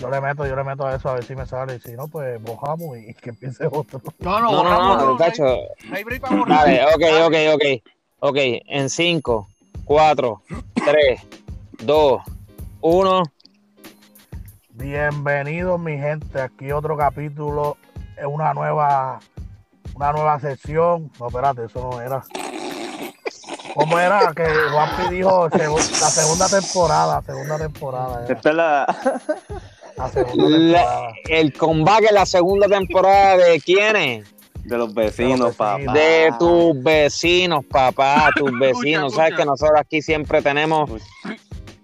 Yo le meto, yo le meto a eso a ver si me sale. Si no, pues bojamos y que empiece otro. No, no, No, no, no, no, no hay-. Dale, ok, ok, ok. Ok, en 5, 4, 3, 2, 1. Bienvenidos, mi gente. Aquí otro capítulo. Es una nueva, una nueva sección. No, espérate, eso no era. ¿Cómo era? Que Juanpi dijo la segunda temporada, segunda temporada. era. Esta es la. La el combate en la segunda temporada de quiénes? De los vecinos, papá. De tus vecinos, papá, tus vecinos. Sabes que nosotros aquí siempre tenemos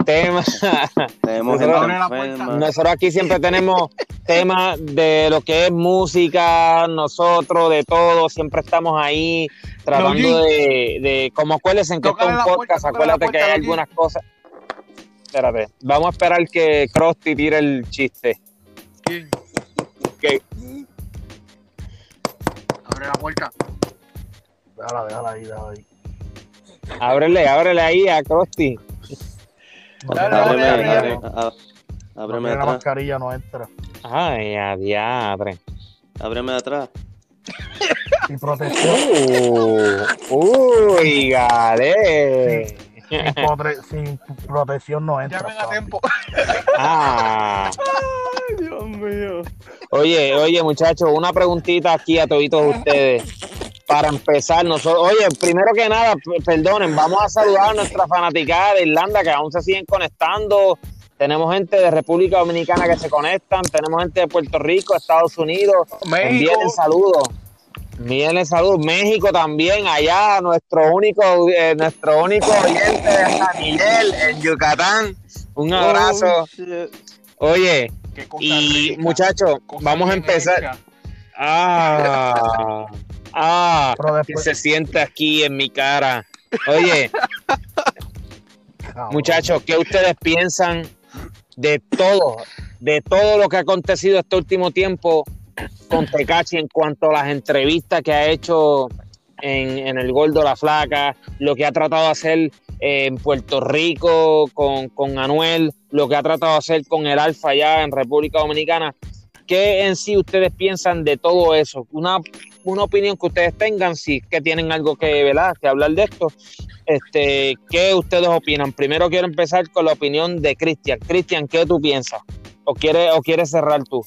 temas. Tenemos Nosotros-. Nosotros aquí siempre tenemos temas de lo que es música, nosotros, de todo, siempre estamos ahí tratando de, de, como acuérdense que esto es un podcast, acuérdate que hay algunas cosas. Espérate, vamos a esperar que Krusty tire el chiste. ¿Quién? Que- Abre la puerta. Déjala, déjala ahí, déjala ahí. Ábrele, ábrele ahí a Krusty. Dale, tiene dale, la Ábreme, tiene la atrás. mascarilla, no entra. Ay, a diadre. Ábreme atrás. Sin protección, Uh, uy, gale. Sin, potre- sin protección no entra. Llamen a papi. tiempo. Ah. Ay, Dios mío. Oye, oye, muchachos, una preguntita aquí a todos ustedes. Para empezar, nosotros, oye, primero que nada, perdonen, vamos a saludar a nuestra fanaticada de Irlanda que aún se siguen conectando. Tenemos gente de República Dominicana que se conectan, tenemos gente de Puerto Rico, Estados Unidos. México. Saludos. Envíenle saludos. México también, allá, nuestro único, eh, nuestro único oyente de San Miguel, en Yucatán. Un abrazo. Oh, shit. Oye, y muchachos, vamos a bien empezar. Ah, ah, que se siente aquí en mi cara. Oye, muchachos, ¿qué ustedes piensan de todo, de todo lo que ha acontecido este último tiempo con Tecachi en cuanto a las entrevistas que ha hecho en, en el Gordo La Flaca, lo que ha tratado de hacer eh, en Puerto Rico con, con Anuel, lo que ha tratado de hacer con el Alfa allá en República Dominicana? ¿Qué en sí ustedes piensan de todo eso? Una, una opinión que ustedes tengan, si es que tienen algo que, ¿verdad? que hablar de esto. Este, ¿Qué ustedes opinan? Primero quiero empezar con la opinión de Cristian. Cristian, ¿qué tú piensas? ¿O quieres, o quieres cerrar tú?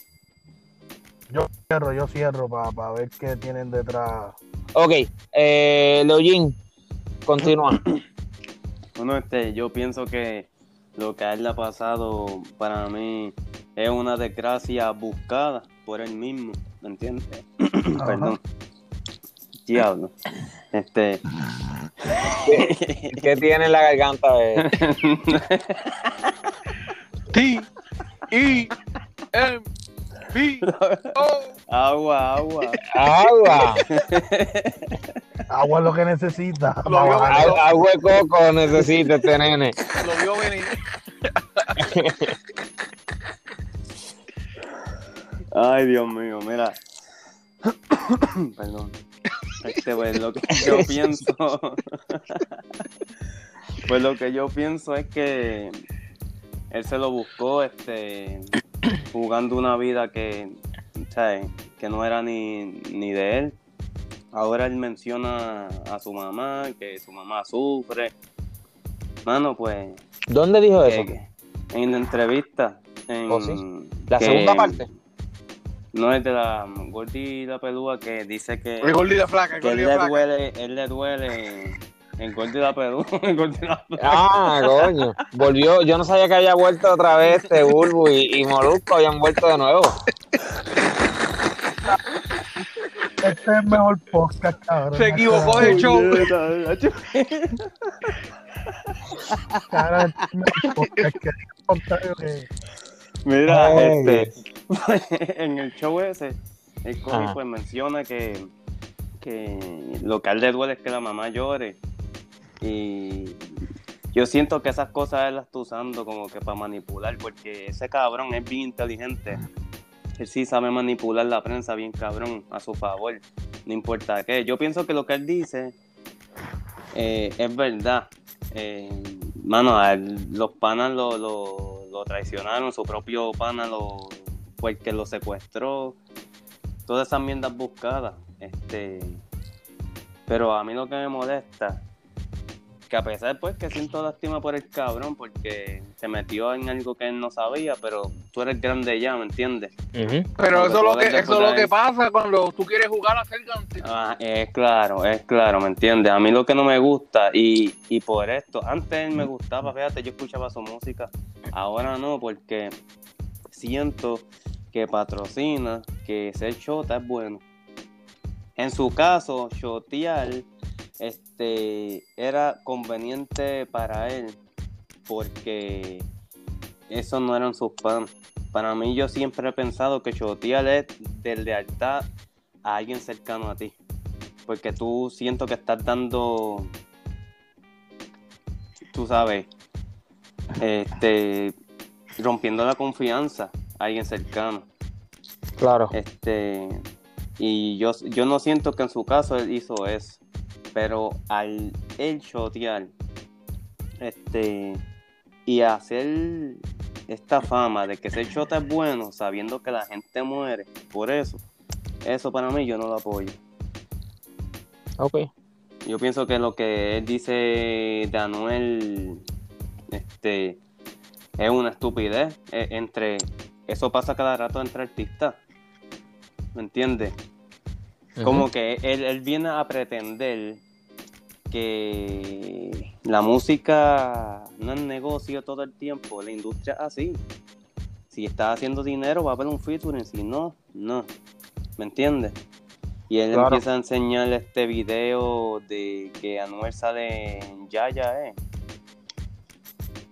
Yo cierro, yo cierro para ver qué tienen detrás. Ok, eh, Leoyin, continúa. Bueno, este, yo pienso que lo que a él le ha pasado para mí es una desgracia buscada por él mismo, ¿me entiendes? Perdón. Diablo. Este. ¿Qué tiene en la garganta? T E M. agua, agua. Agua. Agua es lo que necesita. Lo vio Vale. venir. Agua agua de coco necesita este nene. Lo vio venir. Ay, Dios mío, mira. Perdón. Este, pues lo que yo pienso. pues lo que yo pienso es que él se lo buscó, este, jugando una vida que, ¿sabes? que no era ni, ni de él. Ahora él menciona a su mamá, que su mamá sufre. Mano, pues, ¿Dónde dijo eso? eh, en la entrevista. En, ¿Oh, sí? La que- segunda parte. no es de la Gordy la pelúa que dice que, El la flaca, el que él le flaca. duele, él le duele pelúa, el Gordy la pelúa. Ah, coño. Volvió. Yo no sabía que había vuelto otra vez este Bulbo y, y Molusco habían vuelto de nuevo. Este es el mejor podcast, cabrón. Se equivocó de show. Este mejor podcast que Mira, Ay. este, en el show ese, el Ajá. pues menciona que, que lo que a él le duele es que la mamá llore. Y yo siento que esas cosas él las está usando como que para manipular, porque ese cabrón es bien inteligente. Él sí sabe manipular la prensa bien cabrón a su favor, no importa qué. Yo pienso que lo que él dice eh, es verdad. Eh, mano, los panas lo, lo, lo traicionaron, su propio pana lo, fue el que lo secuestró. Todas esas mierdas buscadas. Este, pero a mí lo que me molesta, que a pesar pues que siento lástima por el cabrón, porque se metió en algo que él no sabía, pero tú eres grande ya, ¿me entiendes? Pero que eso es lo que, eso es lo que pasa cuando tú quieres jugar a ser gante. Ah, es claro, es claro, ¿me entiendes? A mí lo que no me gusta, y, y por esto, antes me gustaba, fíjate, yo escuchaba su música, ahora no, porque siento que patrocina, que ser chota es bueno. En su caso, chotear este, era conveniente para él, porque esos no eran sus fans. Para mí, yo siempre he pensado que chotear es de lealtad a alguien cercano a ti. Porque tú siento que estás dando, tú sabes, este, rompiendo la confianza a alguien cercano. Claro. Este, y yo, yo no siento que en su caso él hizo eso. Pero al él chotear, este, y hacer esta fama de que ser chota es bueno, sabiendo que la gente muere, por eso, eso para mí yo no lo apoyo. Ok. Yo pienso que lo que él dice de Anuel este, es una estupidez. eh, entre Eso pasa cada rato entre artistas. ¿Me entiendes? Como que él, él viene a pretender que la música no es negocio todo el tiempo. La industria es así. Si está haciendo dinero va a haber un featuring. Si no, no. ¿Me entiendes? Y él Claro. empieza a enseñar este video de que Anuel sale en Yaya, ¿eh?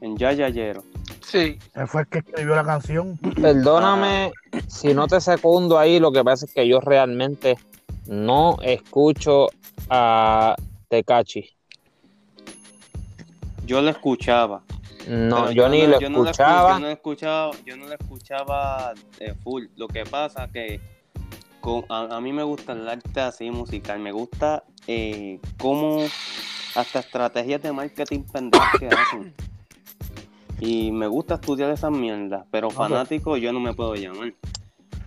En Yayayero. Sí. Él fue el que escribió la canción. Perdóname si no te secundo ahí, lo que pasa es que yo realmente no escucho a Tecachi. Yo lo escuchaba. No, Pero yo, ni no- lo yo escuchaba. yo no lo escuchaba, yo no lo escuchaba eh, full. Lo que pasa que con- a, a mí me gusta el arte así musical. Me gusta eh, cómo hasta estrategias de marketing pendejas que hacen. Y me gusta estudiar esas mierdas, pero fanático yo no me puedo llamar.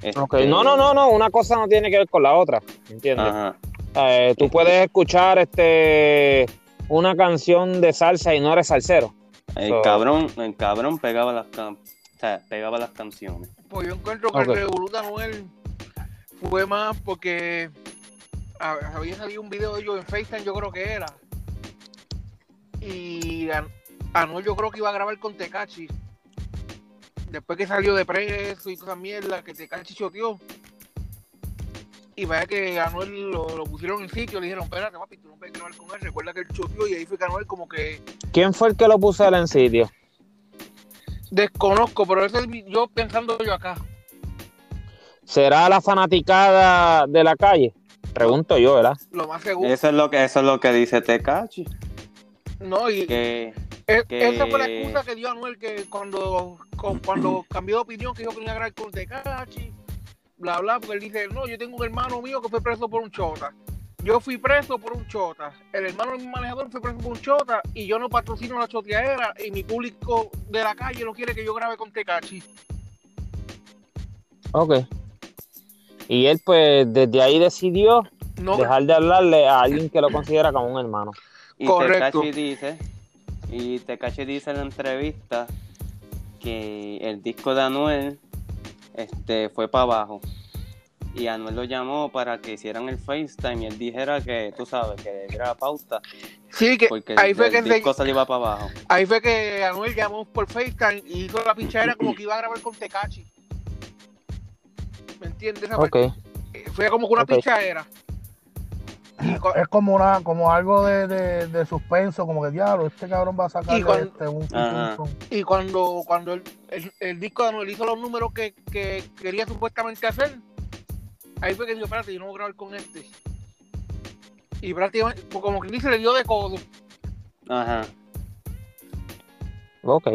Este, No, no, no, no, una cosa no tiene que ver con la otra, ¿entiendes? Ajá. Eh, tú puedes escuchar este una canción de salsa y no eres salsero. El So- cabrón, el cabrón pegaba las can- o sea, pegaba las canciones. Pues yo encuentro que Ok. el Revolut de Anuel fue más porque había salido un video de ellos en FaceTime, yo creo que era. Y An- Anuel yo creo que iba a grabar con Tecachi. Después que salió de preso y toda esa mierda que Tecachi choteó. Y vaya que Anuel lo, lo pusieron en sitio, le dijeron, espérate papi, tú no puedes grabar con él, recuerda que él choteó y ahí fue que Anuel como que ¿Quién fue el que lo puso él en sitio? desconozco, pero eso es yo pensando yo acá. ¿Será la fanaticada de la calle? Pregunto yo, ¿verdad? Lo más seguro. Eso es lo que, eso es lo que dice Tecachi. No, y, Que E- que- Esa fue la excusa que dio Anuel que cuando, cuando cambió de opinión que yo quería grabar con Tecachi, bla bla, porque él dice, no, yo tengo un hermano mío que fue preso por un chota. Yo fui preso por un chota. El hermano de mi manejador fue preso por un chota y yo no patrocino la choteadera y mi público de la calle no quiere que yo grabe con Tecachi. Ok. Y él, pues, desde ahí decidió No, dejar de hablarle a alguien que lo considera como un hermano. Y Correcto. Tekashi dice, y Tekashi dice en la entrevista que el disco de Anuel este, fue para abajo. Y Anuel lo llamó para que hicieran el FaceTime y él dijera que, tú sabes, que era pauta, sí, que porque ahí el, fue que el se- disco se le iba para abajo. ahí fue que Anuel llamó por FaceTime y hizo la pinchadera como que iba a grabar con Tecachi. ¿Me entiendes? Esa Ok. parte? Fue como que una Ok. pinchadera. Y Es como una, como algo de, de, de suspenso, como que diablo, este cabrón va a sacar este un, Y cuando, cuando el, el, el disco de Anuel hizo los números que, que quería supuestamente hacer, ahí fue que dijo, espérate, yo no voy a grabar con este. Y prácticamente, pues como que dice, le dio de codo. Ajá. Ok.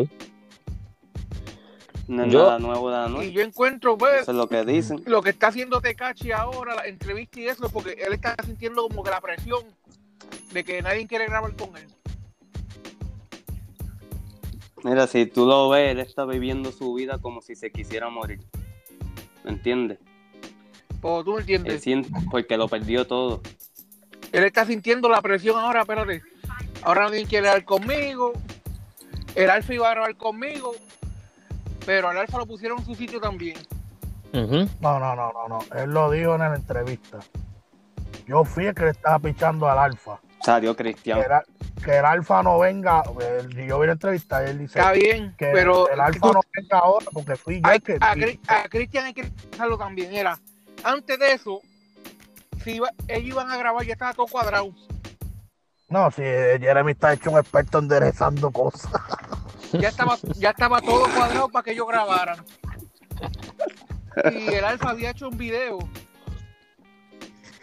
No es Yo- nada nuevo de Y yo encuentro, pues, Eso es lo que dicen. lo que está haciendo Tecachi ahora, la entrevista y eso, porque él está sintiendo como que la presión de que nadie quiere grabar con él. Mira, si tú lo ves, él está viviendo su vida como si se quisiera morir. ¿Me entiendes? Pues tú me Él entiendes. siente- porque lo perdió todo. Él está sintiendo la presión ahora, espérate. Ahora nadie quiere hablar conmigo. El Alfa iba a grabar conmigo. Pero al Alfa lo pusieron en su sitio también. No, no, no, no, no. Él lo dijo en la entrevista. Yo fui el que le estaba pichando al Alfa. Salió Que, Cristian. era- que el Alfa no venga. yo vi la entrevista y él dice Está bien, que pero el Alfa tú- no venga ahora porque fui yo a, el que. a Cristian hay que pensarlo también. Era, antes de eso, si iba- ellos iban a grabar, ya estaba todo cuadrado. No, si Jeremy está hecho un experto enderezando cosas. Ya estaba, ya estaba todo cuadrado para que ellos grabaran. Y el Alfa había hecho un video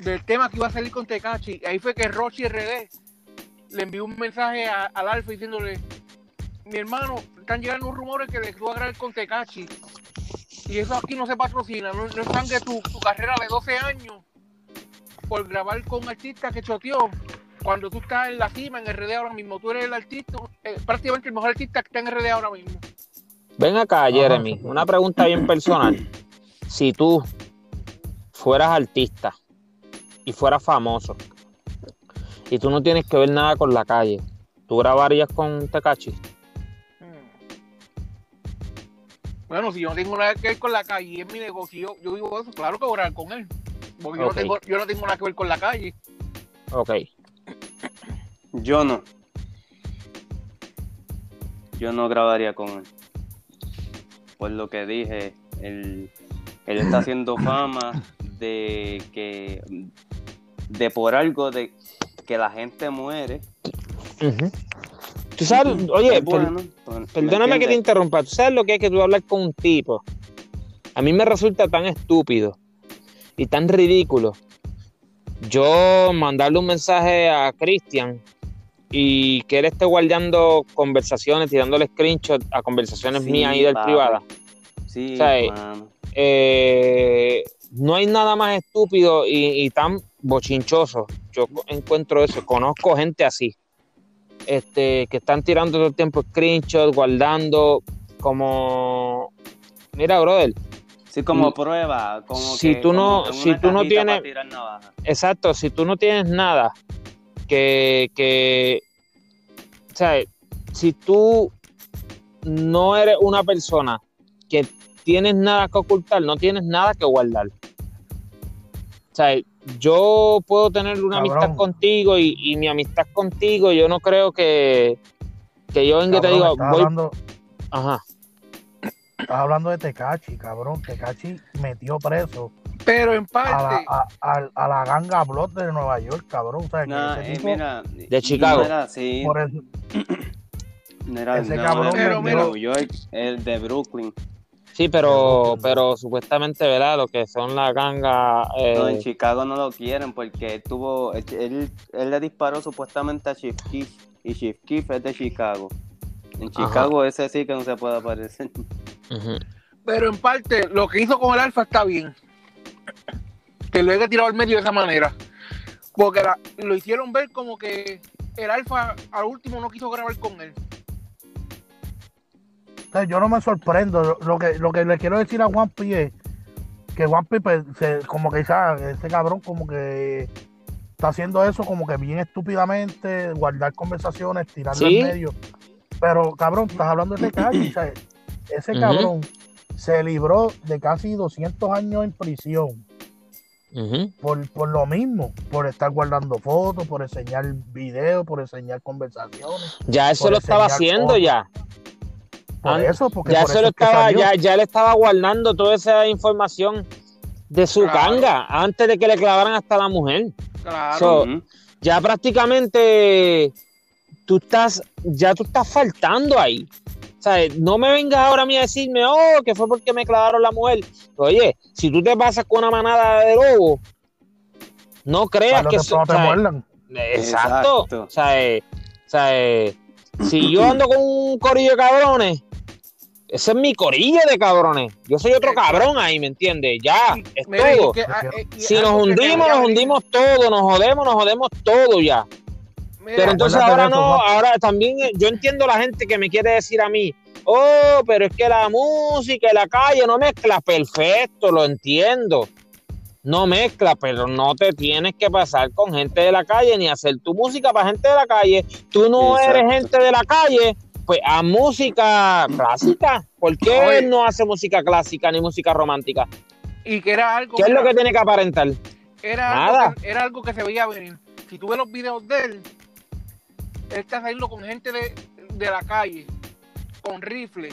del tema que iba a salir con Tecachi. Ahí fue que Rochi RD le envió un mensaje al Alfa diciéndole: Mi hermano, están llegando rumores que le tú a grabar con Tecachi. Y eso aquí no se patrocina, no, no es sangre tu, tu carrera de 12 años por grabar con un artista que choteó. Cuando tú estás en la cima, en RD ahora mismo, tú eres el artista, eh, prácticamente el mejor artista que está en RD ahora mismo. Ven acá, Jeremy, una pregunta bien personal. Si tú fueras artista y fueras famoso y tú no tienes que ver nada con la calle, ¿tú grabarías con Tecachi? Bueno, si yo no tengo nada que ver con la calle y es mi negocio, yo, vivo eso, claro que voy a orar con él. Porque yo, no tengo, yo no tengo nada que ver con la calle. Ok. Yo no. Yo no grabaría con él. Por lo que dije, él, él está haciendo fama de que de por algo de que la gente muere. Tú sabes, oye, bueno, pues, ¿me perdóname que te interrumpa. ¿Tú sabes lo que es que tú hablar con un tipo? A mí me resulta tan estúpido y tan ridículo. Yo mandarle un mensaje a Cristian y que él esté guardando conversaciones, tirándole screenshots a conversaciones Sí, mías y del privada. Sí, O sea, eh, no hay nada más estúpido y, y tan bochinchoso. Yo encuentro eso. Conozco gente así. Este, que están tirando todo el tiempo screenshots, guardando como. Mira, brother, Sí, como prueba. Como Si que- tú no- como si tú no tienes- para tirar navaja. exacto, si tú no tienes nada que, que, o sea, si tú no eres una persona que tienes nada que ocultar, no tienes nada que guardar. O sea, yo puedo tener una Cabrón. amistad contigo y, y mi amistad contigo, yo no creo que, que yo venga y te digo, voy, hablando, ajá, estás hablando de Tecachi, cabrón. Tecachi metió preso Pero en a la, parte, a, a- a la ganga Blood de Nueva York, cabrón. O sea, que Nah, ese eh, tipo, mira, De Chicago. Así. por eso, no era, ese no cabrón Pero de New York, el de Brooklyn. sí, pero, Pero- supuestamente, ¿verdad? Lo que son las gangas, eh, No, en Chicago no lo quieren porque él tuvo, él, él, él le disparó supuestamente a Chief Keef y Chief Keef es de Chicago. En Ajá. Chicago ese sí que no se puede aparecer. pero en parte, lo que hizo con el Alfa está bien. Que lo haya tirado al medio de esa manera. Porque la- lo hicieron ver como que el Alfa al último no quiso grabar con él. yo no me sorprendo. Lo- que, lo que le quiero decir a Juan Pi es que Juan Pi, pues, se- como que ah, ese cabrón, como que está haciendo eso, como que bien estúpidamente, guardar conversaciones, tirarlo Sí. en medio. Pero, cabrón, estás hablando de sea, ese cabrón se libró de casi 200 años en prisión. Por, por lo mismo, por estar guardando fotos, por enseñar videos, por enseñar conversaciones. Ya eso lo estaba haciendo fotos. ya. Por eso, porque Ya por eso estaba, ya, ya le estaba guardando toda esa información de su Claro. canga antes de que le clavaran hasta la mujer. Claro. So-. Ya prácticamente tú estás, ya tú estás faltando ahí. O sea, no me vengas ahora a mí a decirme, oh, que fue porque me clavaron la mujer. Oye, si tú te pasas con una manada de lobos, no creas que eso- te muerdan. Exacto. Exacto. O sea, eh, o sea, eh, si yo ando con un corillo de cabrones, ese es mi corillo de cabrones. Yo soy otro cabrón ahí, ¿me entiendes? Ya, es Mira, todo. que, ah, Si nos hundimos, nos hundimos todo, nos jodemos, nos jodemos todo ya. Mira, Pero entonces ahora no, ahora también eh, yo entiendo la gente que me quiere decir a mí, oh, pero es que la música y la calle no mezcla, perfecto, lo entiendo. No mezcla, pero no te tienes que pasar con gente de la calle ni hacer tu música para gente de la calle. Tú no Exacto. eres gente de la calle, pues haz música clásica. ¿Por qué Oye. él no hace música clásica ni música romántica? y que era algo ¿Qué es lo que tiene que aparentar? era Nada. algo, que, era algo que se veía venir. Si tú ves los videos de él, él está saliendo con gente de, de la calle, con rifle.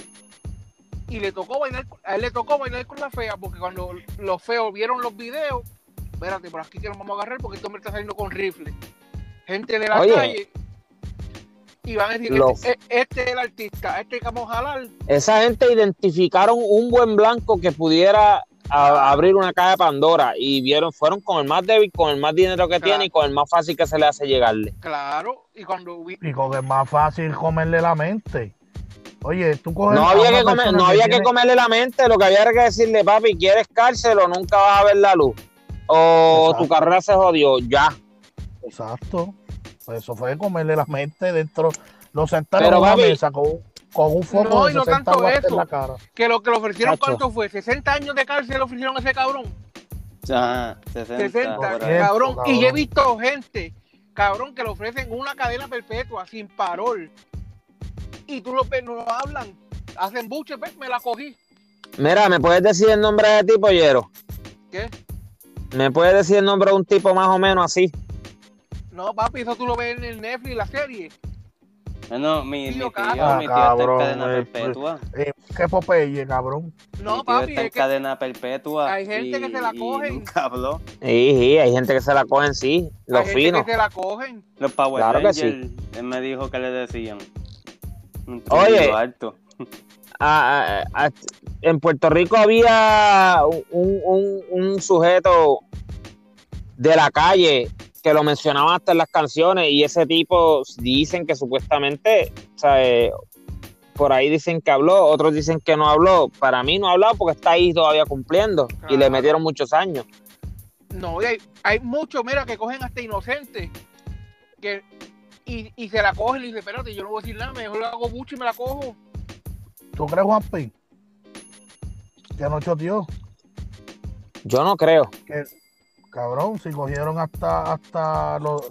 Y le tocó bailar, a él le tocó bailar con la fea, porque cuando los feos vieron los videos, espérate, por aquí que nos vamos a agarrar porque este hombre está saliendo con rifle. Gente de la Oye. calle. Y van a decir, Los- este, este es el artista, este que vamos a jalar. Esa gente identificaron un buen blanco que pudiera a- abrir una caja de Pandora y vieron, fueron con el más débil, con el más dinero que Claro. tiene y con el más fácil que se le hace llegarle. Claro, y cuando vi- Y con es más fácil comerle la mente. Oye, tú coges. No había que comer, no había que comerle la mente, lo que había era que decirle, papi, ¿quieres cárcel o nunca vas a ver la luz? O Exacto. tu carrera se jodió, ya. Exacto. Pues eso fue comerle la mente dentro. Lo sentaron Pero, en papi- mesa con, con un foco No, de y no 60 tanto en eso. la cara. que lo que le ofrecieron, Chacho. ¿cuánto fue? 60 años de cárcel le ofrecieron a ese cabrón. Ajá, 60. 60, por ahí. Tiempo, cabrón. cabrón. Y yo he visto gente, cabrón, que le ofrecen una cadena perpetua sin parol. Y tú lo ves, no lo hablan. Hacen buche, pues, me la cogí. Mira, ¿me puedes decir el nombre de ti, pollero? ¿Qué? ¿Me puedes decir el nombre de un tipo más o menos así? No, papi, eso tú lo ves en el Netflix, la serie. Bueno, mi, mi Tío, tío, cabrón. mi tío está en Cabrón, cadena eh, perpetua. Eh, qué Popeye, cabrón. No, mi tío papi, está en es que cadena perpetua. hay gente que se la cogen. habló. Sí, sí, hay gente que se la cogen, sí, hay los gente finos. que se la cogen. Los Power Claro que Rangers, sí. él me dijo que le decían. Un Oye. alto. Ah, ah, ah, en Puerto Rico había un, un- un sujeto de la calle que lo mencionaba hasta en las canciones y ese tipo dicen que supuestamente, o sea, eh, por ahí dicen que habló, otros dicen que no habló. Para mí no ha hablado porque está ahí todavía cumpliendo y le metieron muchos años. No, y hay, hay muchos, mira, que cogen hasta inocentes. Que, y, y se la cogen y dicen, espérate, yo no voy a decir nada, mejor le hago buche y me la cojo. ¿Tú crees, Juanpi? Que no choteó. Yo no creo. Que, cabrón, si cogieron hasta, hasta los.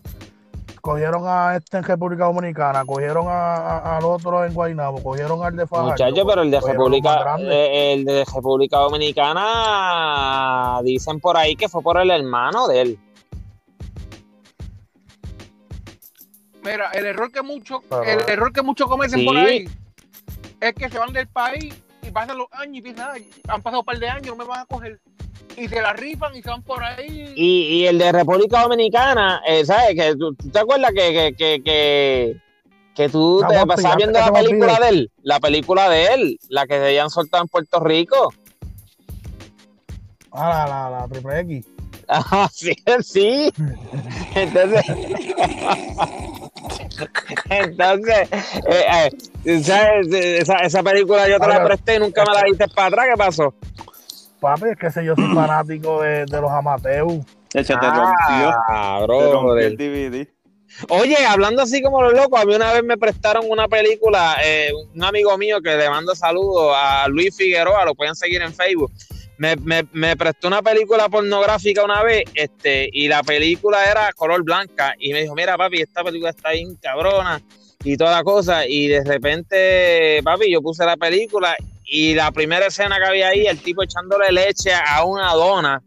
Cogieron a este en República Dominicana, cogieron a- a- al otro en Guaynabo, cogieron al de Fajardo. Muchachos, pero el de República, eh, el de República Dominicana dicen por ahí que fue por el hermano de él. Mira, el error que muchos, Pero- el error que muchos cometen Sí. por ahí es que se van del país y pasan los años y piensan, "Ay, han pasado un par de años, no me van a coger. Y se la rifan y se van por ahí. Y, y el de República Dominicana, eh, ¿sabes? Que tú, tú te acuerdas que, que, que, que, que tú te pasabas antes viendo la película de él, la película de él, la que se habían soltado en Puerto Rico. Ah, la, la, la triple X. Ajá, sí, sí. Entonces, entonces, eh, eh, ¿sabes? Esa, esa película yo te la presté y nunca me la diste para atrás. ¿Qué pasó? Papi, es que sé yo soy fanático de, de los Amateus. De hecho, te rompió. Ah, Te rompió brother. el DVD. Oye, hablando así como los locos, a mí una vez me prestaron una película, eh, un amigo mío que le mando saludos a Luis Figueroa, lo pueden seguir en Facebook. Me, me, me prestó una película pornográfica una vez, este, y la película era color blanca, y me dijo, mira papi, esta película está bien cabrona, y toda la cosa, y de repente, papi, yo puse la película, y la primera escena que había ahí, el tipo echándole leche a una dona,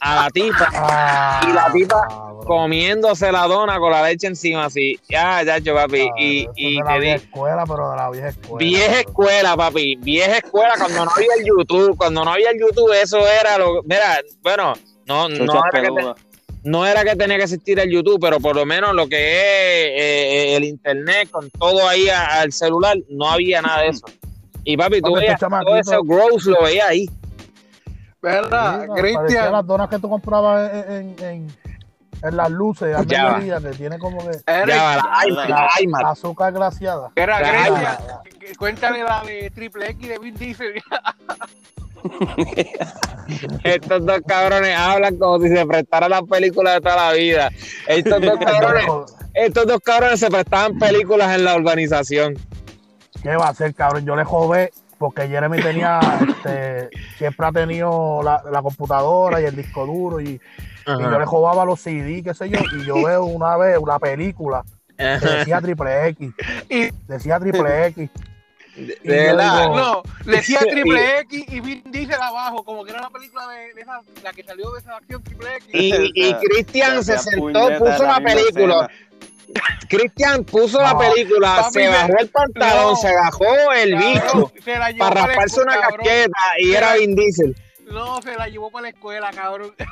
a la tipa, Ah, Y la tipa comiéndose la dona con la leche encima así. Ya, ya, yo, papi. Y, eso y de la vieja escuela, pero de la vieja escuela. vieja escuela, papi. Vieja escuela cuando no había el YouTube. Cuando no había el YouTube, eso era lo. Mira, bueno, no, no, era que, te- no era que tenía que existir el YouTube, pero por lo menos lo que es eh, el internet, con todo ahí a- al celular, no había nada de eso. Y papi, tú veías todo ese gross lo veías ahí. ¿Verdad? Cristian. las donas que tú comprabas en, en, en, en las luces mediodía, que tiene como que Era- Ya, la la iMac. azúcar glaciada. Era que- Cuéntale la de Triple X de Vin Diesel. Estos dos cabrones hablan como si se prestaran las películas de toda la vida. Estos dos cabrones. estos dos cabrones se prestaban películas en la urbanización. ¿Qué va a hacer, cabrón? Yo le jodé porque Jeremy tenía, este, siempre ha tenido la, la computadora y el disco duro y, y yo le jodaba los CD, qué sé yo, y yo veo una vez una película que decía triple X, Y- decía triple X. De Y digo, No, le decía Y- triple X y Vin Diesel abajo, como que era la película de, de esa, la que salió de esa acción triple X. Y, y Cristian se sentó, puso la película. Cristian puso la película, papi, se bajó el pantalón, no. se bajó el Cabrón, bicho para rasparse escuela, una cabrón. casqueta y era Vin Diesel. No, se la llevó para la escuela, cabrón.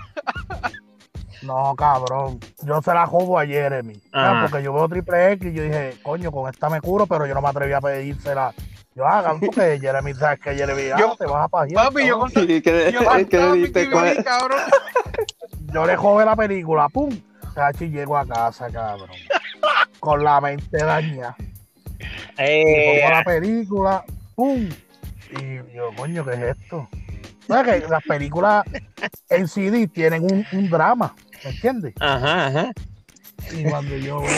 No, cabrón. Yo se la jodo a Jeremy. Ajá. Ah, Porque yo veo triple X y yo dije, coño, con esta me curo, pero yo no me atreví a pedírsela. Yo hagan porque Jeremy, sabes que Jeremy, ah, Yo- te vas a pajear. Papi, yo cabrón. con ¿Y qué, yo qué le diste. Yo le jode la película, pum. Cachi, llego a casa, cabrón. Con la mente dañada. Eh, pongo la película, pum. Y yo, coño, ¿qué es esto? ¿Sabes que las películas en CD tienen un, un drama? ¿Me entiendes? ajá, ajá. Y cuando yo veo.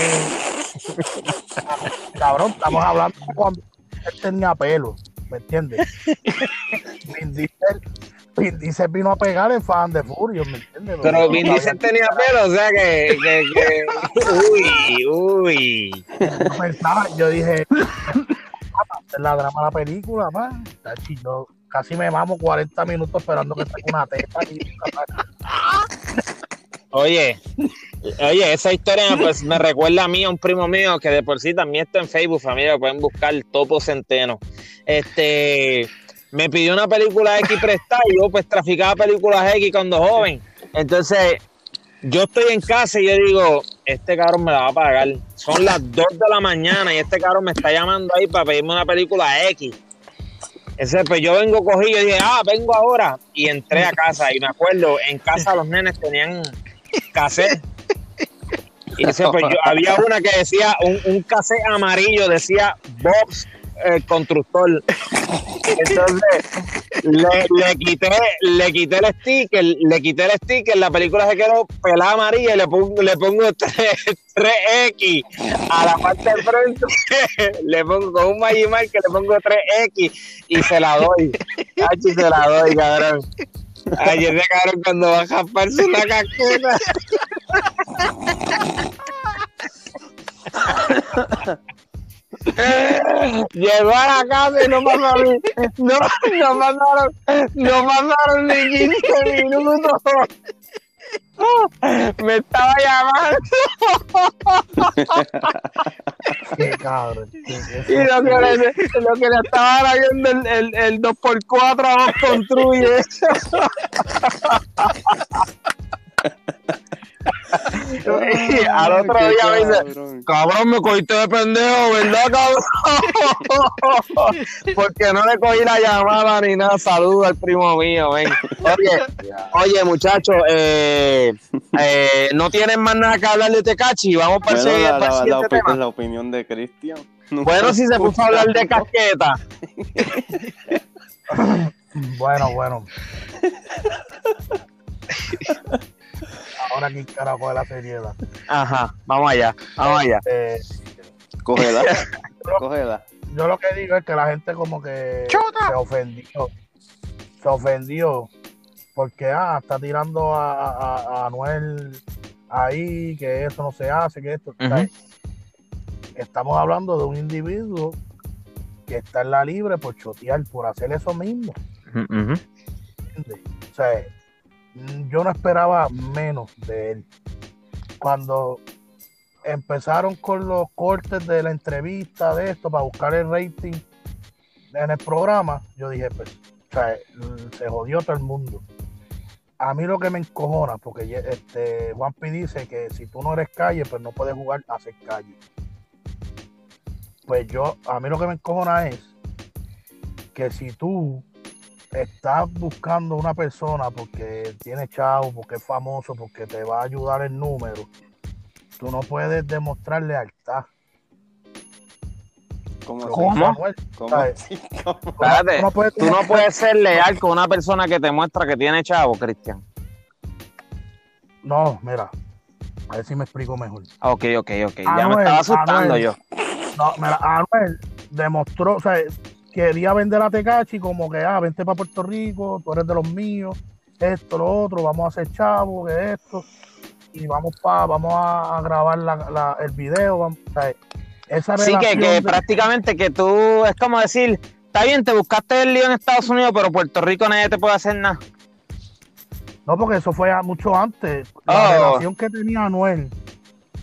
Cabrón, estamos hablando cuando él tenía pelo, ¿me entiendes? Vin Diesel, Vin Diesel vino a pegar en Fan de Furious, ¿me entiendes? Pero No Vin Diesel tenía pelo, o sea que, que, que- uy, uy. yo pensaba, yo dije, es la drama de la película. Tachi, yo casi me mamo 40 minutos esperando que saque una teta y Oye, oye, esa historia pues, me recuerda a mí, a un primo mío, que de por sí también está en Facebook, familia, pueden buscar Topo Centeno. Este, me pidió una película X prestada y yo pues traficaba películas X cuando joven. Entonces, yo estoy en casa y yo digo, este cabrón me la va a pagar. Son las 2 de la mañana y este cabrón me está llamando ahí para pedirme una película X. Ese, pues yo vengo cogido y dije, ah, vengo ahora. Y entré a casa y me acuerdo, en casa los nenes tenían cassette. Y ese, pues, yo- había una que decía, un, un cassette amarillo, decía Bob's eh, Constructor. Entonces, le, le quité, le quité el sticker, le quité el sticker, la película se quedó pelada amarilla y le pongo, le pongo 3, x a la parte del frente, le pongo un Magimar que le pongo 3X y se la doy. Hachi, se la doy, cabrón. Ayer ese cabrón cuando va a jasparse una casqueta. Llegó a la casa y no ni, no, no pasaron, no pasaron ni 15 minutos. Me estaba llamando qué cabrón. y lo que le, lo que le estaba haciendo el, el, el 2x4 a dos construye. Y al otro Qué día me dice, cabrón. Me cogiste de pendejo, ¿verdad, cabrón? Porque no le cogí la llamada ni nada. Saludos al primo mío, ven. Oye, oye, muchachos, eh, eh, no tienen más nada que hablar de Tecachi. Vamos para Bueno, siguiente- la, para la- la siguiente opi- tema. la opinión de Cristian. Bueno, si se puso a hablar de casqueta. Bueno, bueno. Ahora aquí carajo de la seriedad. Ajá, vamos allá, vamos allá. Eh, Cógela. Cógela. yo lo que digo es que la gente como que se ofendió. Se ofendió porque ah, está tirando a, a, a Anuel ahí, que eso no se hace, que esto. sea, Ujú. Estamos hablando de un individuo que está en la libre por chotear, por hacer eso mismo. ¿entiendes? O sea, yo no esperaba menos de él. Cuando empezaron con los cortes de la entrevista de esto para buscar el rating en el programa, yo dije, pues, o sea, mm, se jodió todo el mundo. A mí lo que me encojona, porque este, Juanpi dice que si tú no eres calle, pues no puedes jugar a ser calle. Pues yo, a mí lo que me encojona es que si tú estás buscando una persona porque tiene chavo, porque es famoso, porque te va a ayudar el número, tú no puedes demostrar lealtad. ¿Cómo? ¿Cómo? Espérate, no puedes tú no demostrar- puedes ser leal con una persona que te muestra que tiene chavo, Cristian. No, mira, A ver si me explico mejor. Ok, ok, ok. Ya me Anuel, estaba asustando Anuel. yo. No, mira, Anuel demostró, o sea, quería vender a Tecachi como que, ah, vente para Puerto Rico, tú eres de los míos, esto, lo otro, vamos a hacer chavo, que esto, y vamos pa, vamos a, a grabar la, la- el video, vamos, o sea, esa Sí, que, que de- prácticamente que tú, es como decir, está bien, te buscaste el lío en Estados Unidos, pero Puerto Rico nadie te puede hacer nada. No, porque eso fue mucho antes. La Oh. relación que tenía Anuel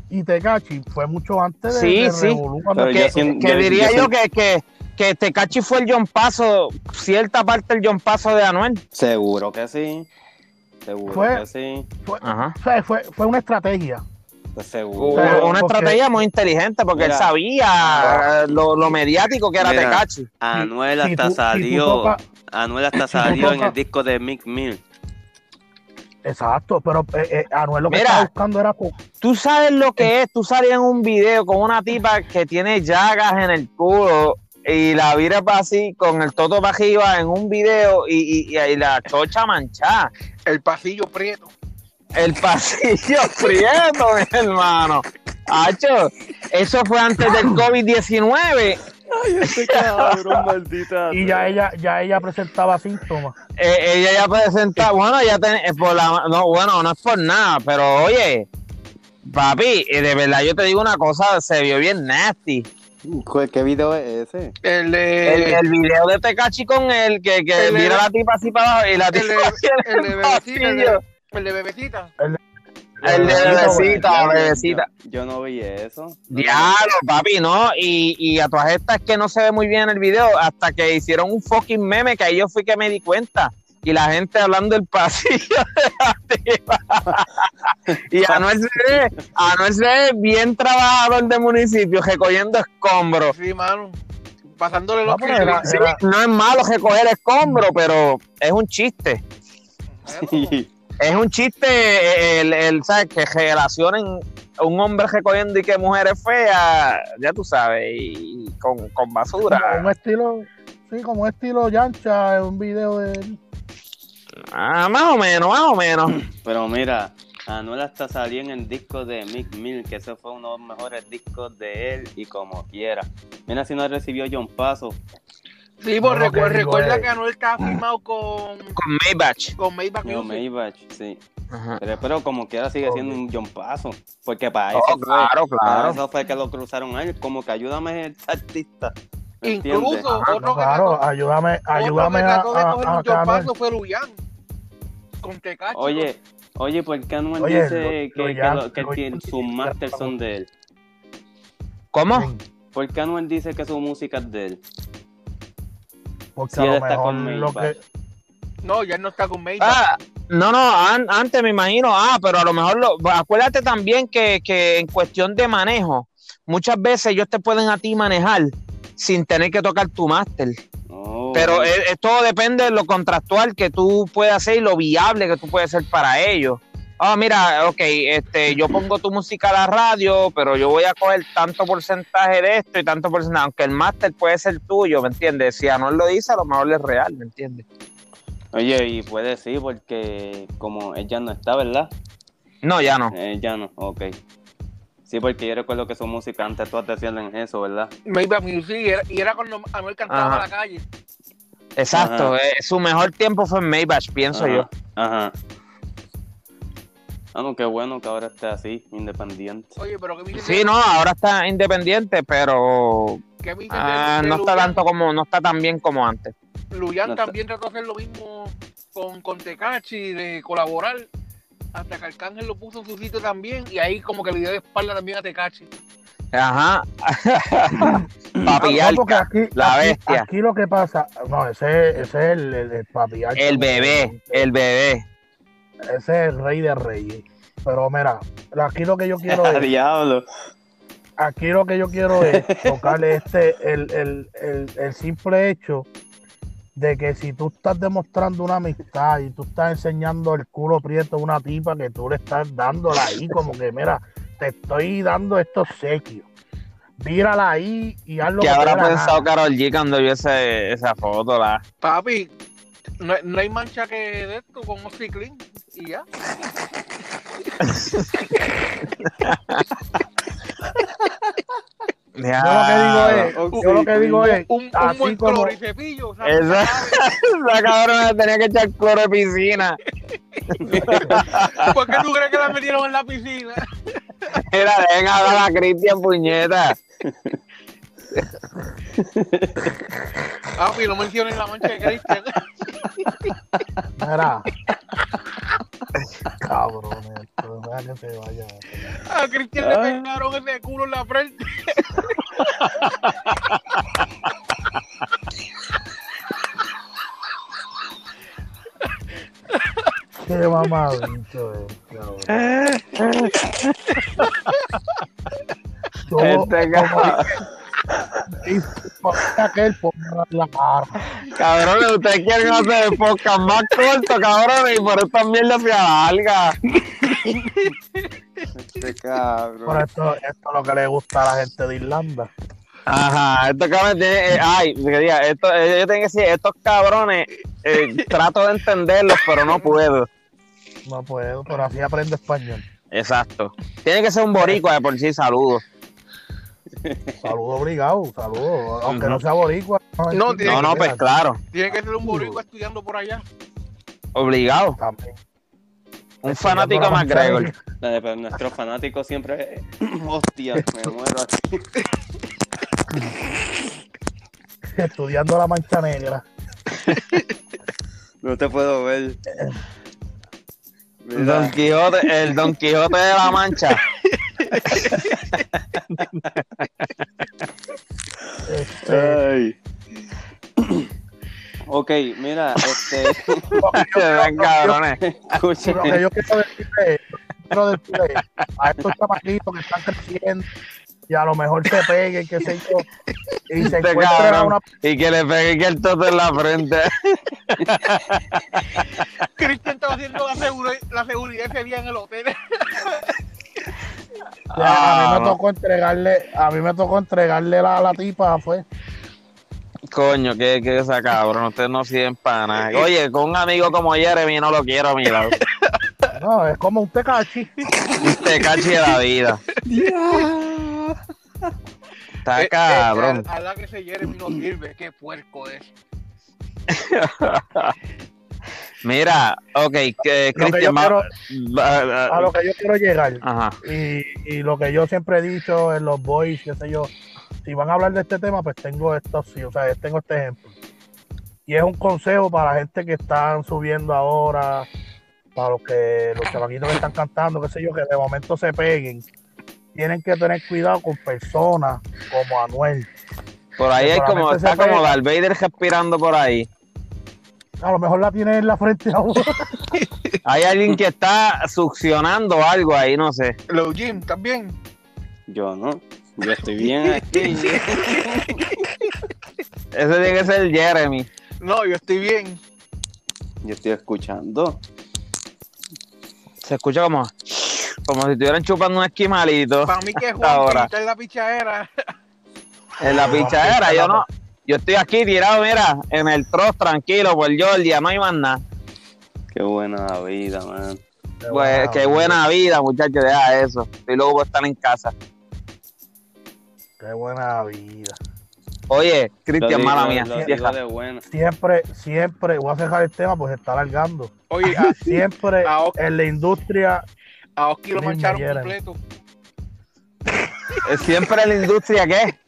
y Tecachi fue mucho antes de, Sí, de sí. Pero que, que yo- diría yo yo, que, que, que Tecachi fue el John Paso, cierta parte del John Paso de Anuel. Seguro que sí. Seguro Fue- que sí. fue, Ajá. o sea, fue, fue una estrategia. Pues seguro. Pero- una porque- estrategia muy inteligente porque Mira. él sabía lo, lo mediático que era Mira. Tecachi. Anuel hasta si salió. Anuel hasta salió en el disco de Mick Mill. Exacto, pero eh, eh, Anuel lo que Mira. estaba buscando era Tú sabes lo que es, tú salías en un video con una tipa que tiene llagas en el culo y la vira para así con el toto para arriba en un video y, y, y ahí la chocha manchada. El pasillo prieto. El pasillo prieto, mi hermano. Hacho, eso fue antes del COVID-19. Ay, este cabrón, maldita. y ya ella, ya ella presentaba síntomas. Eh, ella ya presenta, bueno, ya ten- eh, por la, no, bueno, no es por nada, pero oye, papi, eh, de verdad yo te digo una cosa, se vio bien nasty. ¿Qué, qué video es ese? El de. El, el video de Tecachi con él, que, que El de- mira a la tipa así para abajo y la el tipa de, el de el bebecita. El de, el de bebecita. El de bebecita, bebecita. Yo, yo no vi eso. Diablo, papi, ¿no? Y, y a todas estas que no se ve muy bien en el video, hasta que hicieron un fucking meme que ahí yo fui que me di cuenta. Y la gente hablando del pasillo de la tipa. Y Anuel se ve, Anuel se ve bien trabajador de municipio, recogiendo escombros. Sí, mano. Pasándole No, los era-. Sí, no es malo recoger escombros, pero es un chiste. Sí. Es un chiste el, el ¿sabes? que relacionen un hombre recogiendo y que mujeres feas, ya tú sabes, y, con, con Como basura. un estilo, sí, como un estilo Yancha un video de él. Ah, más o menos, más o menos. Pero mira, Anuel hasta salió en el disco de Mick Mill, que ese fue uno de los mejores discos de él y como quiera. Mira si no recibió John Paso. Sí, pues No, recuerda, es- que Anuel estaba firmado con, Con Maybach. con Maybach Music. Maybach, sí. Ajá. Pero, pero como quiera sigue siendo un John Paso. Porque para Oh, eso fue. claro, Para claro. eso fue que lo cruzaron a él. Como que ayúdame a este artista. Incluso Ah, otro no, que claro, trató- ayúdame, otro ayúdame que a, de a, coger a. Paso fue Luyan. Con Tecachi. Oye, oye, ¿por qué Anuel Oye, dice lo- que, lo que lo- que tiene- sus masters son de él? ¿Cómo? ¿Por qué Anuel dice que su música es de él? Porque Si a él lo está mejor con lo que, No, ya no está con Maybach. Ah, no, no, an- antes me imagino, ah, pero a lo mejor, lo, acuérdate también que, que en cuestión de manejo, muchas veces ellos te pueden a ti manejar sin tener que tocar tu máster. Oh. Pero es, es- todo depende de lo contractual que tú puedas hacer y lo viable que tú puedes ser para ellos. Ah, mira, ok, este, yo pongo tu música a la radio, pero yo voy a coger tanto porcentaje de esto y tanto porcentaje, aunque el máster puede ser tuyo, ¿me entiendes? Si Anuel lo dice, a lo mejor es real, ¿me entiendes? Oye, y puede sí, porque como él ya no está, ¿verdad? No, ya no. Él ya no, ok. Sí, porque yo recuerdo que su música antes todas decían en eso, ¿verdad? Maybach Music. Y era, y era cuando Anuel cantaba Ajá. a la calle. Exacto, eh, su mejor tiempo fue en Maybach, pienso Ajá, yo. Ajá. Ah, no, qué bueno que ahora esté así, independiente. Oye, pero ¿qué me dices Sí, no, ahora está independiente, pero ¿Qué ah, no está Luyan? tanto como, no está tan bien como antes. Luyan No está- también trató de hacer lo mismo con, con Tecachi, de colaborar. Hasta que Arcángel lo puso en su sitio también. Y ahí como que le dio de espalda también a Tecachi. Ajá. Papi no, porque Alca, aquí, la aquí- bestia. Aquí lo que pasa, no, ese, ese es el, el, el papi Alca, el bebé, el bebé. Ese es el rey de reyes. Pero mira, aquí lo que yo quiero ¡A es, diablo! aquí lo que yo quiero es tocarle este, el, el, el, el simple hecho de que si tú estás demostrando una amistad y tú estás enseñando el culo prieto a una tipa que tú le estás dándola ahí, como que mira, te estoy dando estos sequios. Mírala ahí y haz lo ¿Qué que te habrá pensado. Carol G cuando vio ese- esa foto? La... Papi, no, no hay mancha que de esto con Ozzy Clean. Y ya. Yo lo que digo es, yo lo que digo es, Un, un buen como, cloro y cepillo. ¿sabes? Esa, esa cabrona tenía que echar cloro de piscina. ¿Por qué tú crees que la metieron en la piscina? Mira, dejen hablar a Cristian puñeta. Papi, no menciones la mancha de Cristian. mira, cabrón, esto, deja que se vaya. A Cristian le pegaron ese culo en la frente. Qué mamabicho es, cabrón. Yo, Este como cabrón. Dice aquel, ponme la cara. Cabrones, ustedes quieren hacer el podcast más corto, cabrones, y por esta mierda se alarga. Este cabrón. Pero esto, esto es lo que le gusta a la gente de Irlanda. Ajá, estos cabrones tienen, eh, ay, que diga, esto, eh, yo tengo que decir, estos cabrones, eh, trato de entenderlos, pero no puedo. No puedo, pero así aprende español. Exacto. Tiene que ser un boricua de por sí, saludos. Saludo obligado, saludo. Aunque no sea boricua. No, tiene No, no, pues claro, Tiene que ser un boricua estudiando por allá. obligado. También. Un fanático más Gregor. Pero nuestros fanáticos siempre. Hostia, me muero aquí. Estudiando la mancha negra. No te puedo ver. Don Quijote, el Don Quijote de la Mancha. Este, Ay. Ok, mira, este. Se ven cabrones. Escuchen. lo que yo quiero decirle, quiero decirle a estos chamaquitos que están creciendo y a lo mejor se peguen, qué sé yo, y se Este encuentren a una Y que le pegue que el toto en la frente. Cristian estaba haciendo la, segura- la seguridad ese día en el hotel. A mí Ah, me no. tocó entregarle, a mí me tocó entregarle la, la tipa, fue. Coño, que, que esa cabrón, ustedes no sirven para nada. Oye, con un amigo como Jeremy no lo quiero a mi lado. No, es como un tecachi. Te cachi de la vida. Está Eh, cabrón. eh, A la que ese Jeremy no sirve, qué puerco es. Mira, ok, que Cristian, A lo que yo quiero llegar. Ajá. Y, y lo que yo siempre he dicho en los boys, qué sé yo, si van a hablar de este tema, pues tengo esto sí, o sea, tengo este ejemplo. Y es un consejo para la gente que están subiendo ahora, para los que los chavaquitos que están cantando, qué sé yo, que de momento se peguen. Tienen que tener cuidado con personas como Anuel. Por ahí hay como, está como. Darth Vader respirando por ahí. A lo mejor la tiene en la frente ahora. Hay alguien que está succionando algo ahí, no sé. Los Jim también. Yo no. Yo estoy bien aquí. Ese tiene que ser Jeremy. No, yo estoy bien. Yo estoy escuchando. Se escucha como, como si estuvieran chupando un esquimalito Para mí que es Ahora. Juan está en la pichadera. en la pichadera. Yo no, yo estoy aquí tirado, mira, en el troz tranquilo por Georgia, no hay más nada. Qué buena vida, man. Pues, qué buena vida, muchachos, deja eso. Y luego voy a estar en casa. Qué buena vida. Oye, Cristian, mala mía. Siempre, siempre, voy a dejar el tema, pues se está alargando. Oye, a, Siempre a, en la industria a Oski lo mancharon completo. Es Siempre en la industria, ¿qué?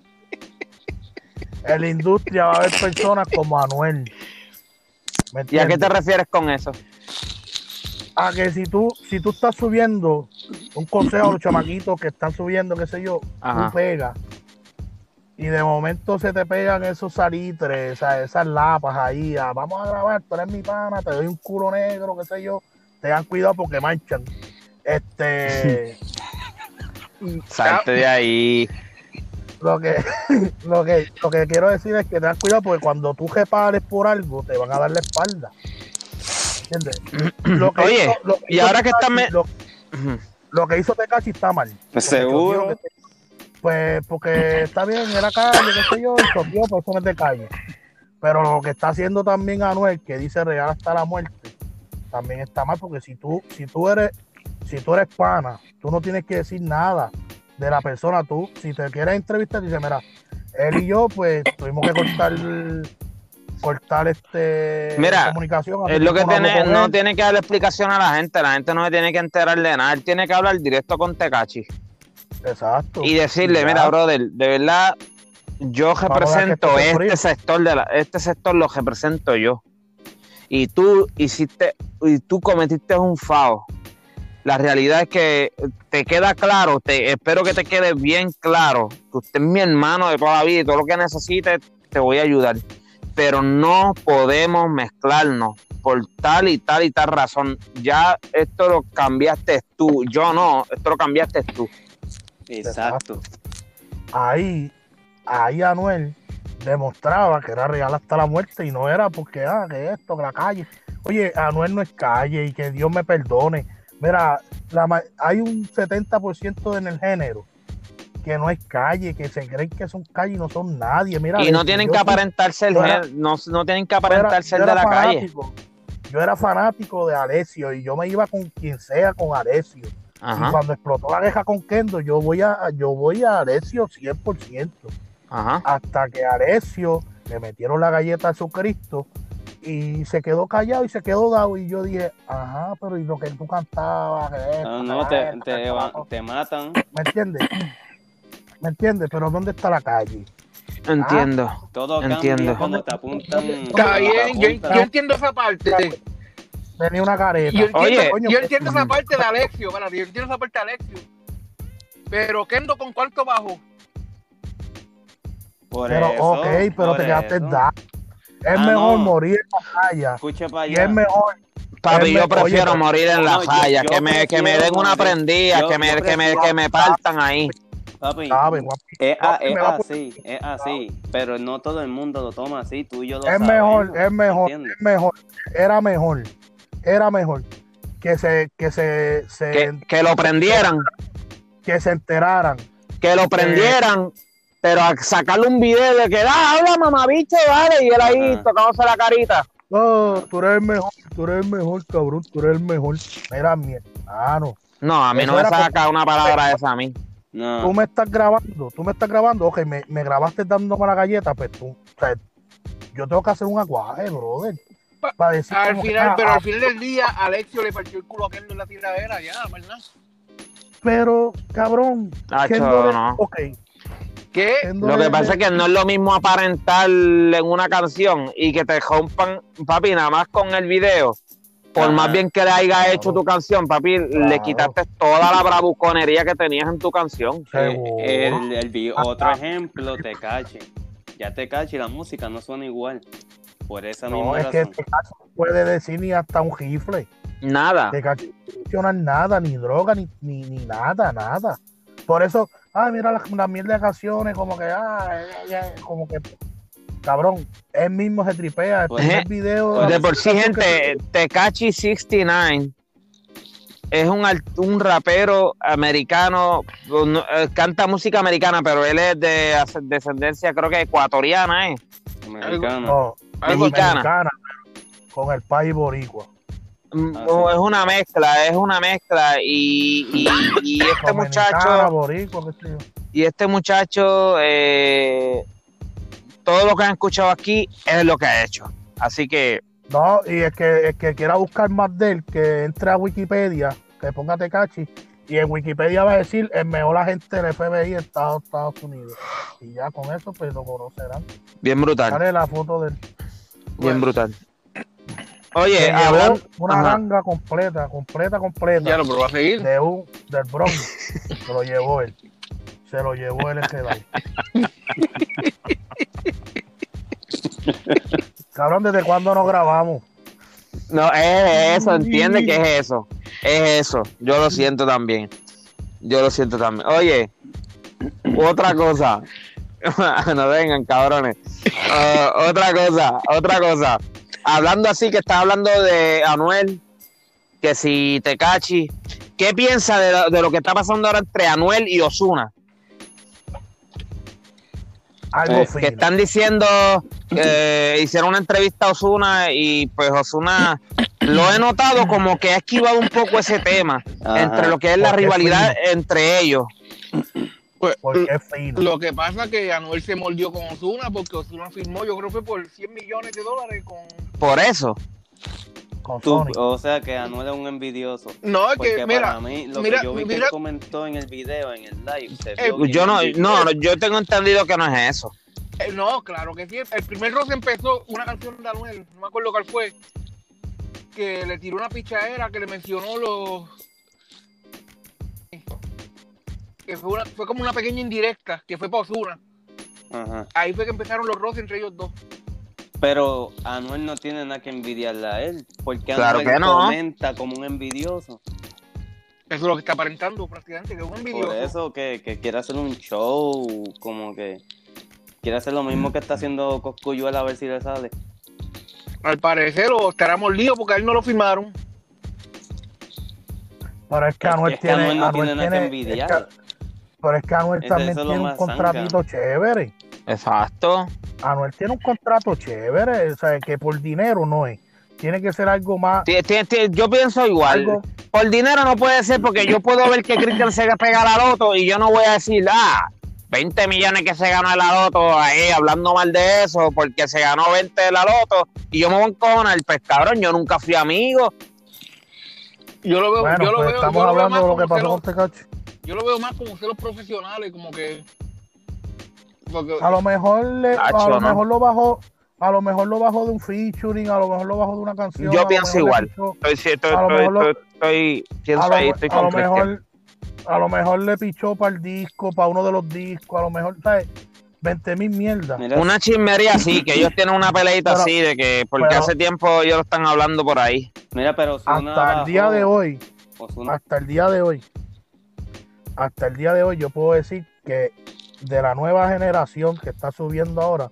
En la industria va a haber personas como Anuel. ¿Me ¿Y a qué te refieres con eso? A que si tú, si tú estás subiendo un consejo a los chamaquitos que están subiendo, qué sé yo, Ajá. tú pegas. Y de momento se te pegan esos salitres, esas, esas lapas ahí. ah, vamos a grabar, tú eres mi pana, te doy un culo negro, qué sé yo. Tengan cuidado porque manchan. Este, Salte de ahí. Lo que, lo que, lo que quiero decir es que tengan cuidado porque cuando tú repares por algo, te van a dar la espalda. ¿Entiendes? Lo que Oye, hizo- lo que y hizo ahora que está me- lo- que hizo Tecachi está mal. Pues seguro. Pues porque está bien, era calle, qué sé yo, y choteó, por eso no es de calle. Pero lo que está haciendo también Anuel, que dice real hasta la muerte, también está mal, porque si tú, si tú eres si tú eres pana, tú no tienes que decir nada de la persona. Tú, si te quieres entrevistar, dice, mira, él y yo, pues tuvimos que cortar cortar este Mira, comunicación. Es lo que tiene, no tiene que dar explicación a la gente, la gente no se tiene que enterar de nada, él tiene que hablar directo con Tecachi Exacto. y decirle, mira, brother, de verdad, yo represento este sector de la, este sector lo represento yo. Y tú hiciste, y tú cometiste un FAO. La realidad es que te queda claro, te espero que te quede bien claro que usted es mi hermano de toda la vida y todo lo que necesites te voy a ayudar. Pero no podemos mezclarnos por tal y tal y tal razón. Ya esto lo cambiaste tú, yo no, esto lo cambiaste tú. Exacto. ahí, ahí Anuel demostraba que era real hasta la muerte y no era porque, ah, que esto, que la calle. Oye, Anuel no es calle y que Dios me perdone. Mira, la hay un 70% en el género que no es calle, que se creen que son calle y no son nadie. Mira, Y no tienen que soy- aparentar ser, yo era- no, no tienen que yo era- aparentar ser yo de la calle. fanático. Yo era fanático de Alessio y yo me iba con quien sea con Alessio. Y cuando explotó la queja con Kendo, yo voy a, yo voy a Alessio 100%. ajá. hasta que Arecio le metieron la galleta a Jesucristo y se quedó callado y se quedó dado y yo dije, ajá, pero y lo que tú cantabas, que esto, No, no, te, esto, te, que va- esto". te matan. ¿me entiendes? ¿Me entiendes? Pero ¿dónde está la calle? Entiendo. Todo Entiendo. cuando te apuntan. Está bien, yo, entiendo esa parte. Tenía una careta. Yo entiendo, Oye. Coño, yo entiendo esa parte de Alexio, espérate, yo entiendo esa parte de Alexio. Pero Kendo con cuánto bajo. Por pero eso, ok, pero por te quedaste eso. Es Ah, mejor no. morir en la falla. Escucha para Y es mejor. Papi, Es yo me- prefiero oye, morir en la no, falla, yo que me, que me den una prendida, Yo- que me, que me, que me partan ahí. Papi, es, así, es así. Pero no todo el mundo lo toma así. Tú y yo lo Es sabemos. mejor, es mejor, es mejor. Era mejor. Era mejor que se, que se, se Que, que lo prendieran, que se enteraran. que lo prendieran, pero a sacarle un video de que, ah, habla mamabicho, dale, y él ahí Ajá. tocándose la carita. Oh, tú eres el mejor, tú eres el mejor, cabrón, tú eres el mejor. Mira, mi hermano, No, a mí Eso no me saca una palabra esa a mí. No. tú me estás grabando, tú me estás grabando, ok, me, me grabaste dándome la galleta, pues tú, o sea, yo tengo que hacer un aguaje, brother. Pa- Para decir Al que, final, ah, pero ah, al final del día, Alexio le partió el culo a Kendo en la tiradera, ya, ¿verdad? pero, cabrón, Kendo no. ok, ¿Qué? Kendo Lo que pasa es que no es lo mismo aparentar en una canción y que te rompan, papi, nada más con el video. Por más bien que le haya Claro. hecho tu canción, papi, le quitaste toda la bravuconería que tenías en tu canción. Eh, el, otro ejemplo, te cache. Ya te cache la música no suena igual. Por esa no, misma es que razón. este caso no puede decir ni hasta un rifle. Nada. que casi no funciona nada, ni droga, ni, ni, ni nada, nada. Por eso, ay, mira las la mierda de canciones, como que, ah, ya, ya, como que, cabrón, él mismo se tripea. El Pues, primer eh, video. De por sí, gente, Tekachi 69 es un, un rapero americano, no, eh, canta música americana, pero él es de descendencia, creo que ecuatoriana, ¿eh? No, Mexicana. americana, pero con el país boricua. Ah, sí. Es una mezcla, es una mezcla. Y, y- y este muchacho, boricua, y este muchacho, eh, todo lo que han escuchado aquí es lo que ha hecho. Así que, No, y el que, el que quiera buscar más de él, que entre a Wikipedia, que ponga Tecachi, y en Wikipedia va a decir el mejor agente del FBI de Estados, Estados Unidos. Y ya con eso, pues lo conocerán. bien brutal, Sale la foto del. bien brutal. Oye, Se llevó hablando, una ajá. ganga completa, completa, completa. Ya lo pero va a seguir. de un, del Bronx. Se lo llevó él. Se lo llevó él ese día. Cabrón, ¿desde cuándo no grabamos? No, es eso, entiende que es eso. Es eso. Yo lo siento también. Yo lo siento también. Oye, otra cosa. no vengan, cabrones. Ah, otra cosa, otra cosa. Hablando así, que está hablando de Anuel, que si Tecachi. ¿Qué piensa de, lo- de lo que está pasando ahora entre Anuel y Osuna? Algo Eh, que están diciendo que hicieron una entrevista a Osuna y pues Osuna lo he notado como que ha esquivado un poco ese tema Ajá. entre lo que es la rivalidad entre ellos. Pues, Porque es fino. Lo que pasa es que Anuel se mordió con Osuna porque Osuna firmó, yo creo que fue por 100 millones de dólares con... Por eso. Con Tú- Sony. o sea que Anuel es un envidioso. No, es Porque que, mira, para mí, lo mira, que yo vi que él comentó en el video, en el live, se Eh, vio Yo no, no, yo tengo entendido que no es eso. eh, no, claro que sí. El primer roce empezó una canción de Anuel, no me acuerdo cuál fue, que le tiró una pichadera que le mencionó los... Que fue, una- fue como una pequeña indirecta, que fue para Osuna. Ajá. Ahí fue que empezaron los roces entre ellos dos. Pero Anuel no tiene nada que envidiarle a él. Porque Claro Anuel que no. comenta como un envidioso. Eso es lo que está aparentando prácticamente, que es un envidioso. Por eso que, que quiere hacer un show, como que quiere hacer lo mismo que está haciendo Coscuyuela a ver si le sale. Al parecer, o estaremos líos porque a él no lo firmaron. Pero es que Anuel es que tiene. Anuel no Anuel tiene nada que envidiar. es que- pero es que Anuel Ese- también tiene un contratito chévere. Exacto. Anuel tiene un contrato chévere. O sea, que por dinero no es. Tiene que ser algo más. Yo pienso igual. Algo, Por dinero no puede ser porque yo puedo ver que Cristian se pega la loto y yo no voy a decir, ah, 20 millones que se ganó en la loto, ahí hablando mal de eso, porque se ganó 20 de la loto y yo me voy a encojonar. Pues cabrón, yo nunca fui amigo. Yo lo veo, bueno, yo lo pues veo, estamos yo lo veo hablando más de lo que pasó con Tecachi. Yo lo veo más como celos profesionales, como que porque A lo mejor le, a lo ¿no? mejor lo bajó, a lo mejor lo bajó de un featuring, a lo mejor lo bajó de una canción. Yo pienso igual. Estoy, sí, estoy, A lo estoy- mejor lo- estoy- estoy- pienso a lo, ahí, estoy a lo mejor a lo mejor le pichó para el disco, para uno de los discos, a lo mejor ¿sabes? 20 mil mierdas. Mira, Una chismería así, que ellos tienen una peleita Pero- así de que, porque pero- hace tiempo ellos lo están hablando por ahí. mira, pero Ozuna Hasta el día bajó- de hoy, Ozuna- hasta el día de hoy, hasta el día de hoy yo puedo decir que de la nueva generación que está subiendo ahora,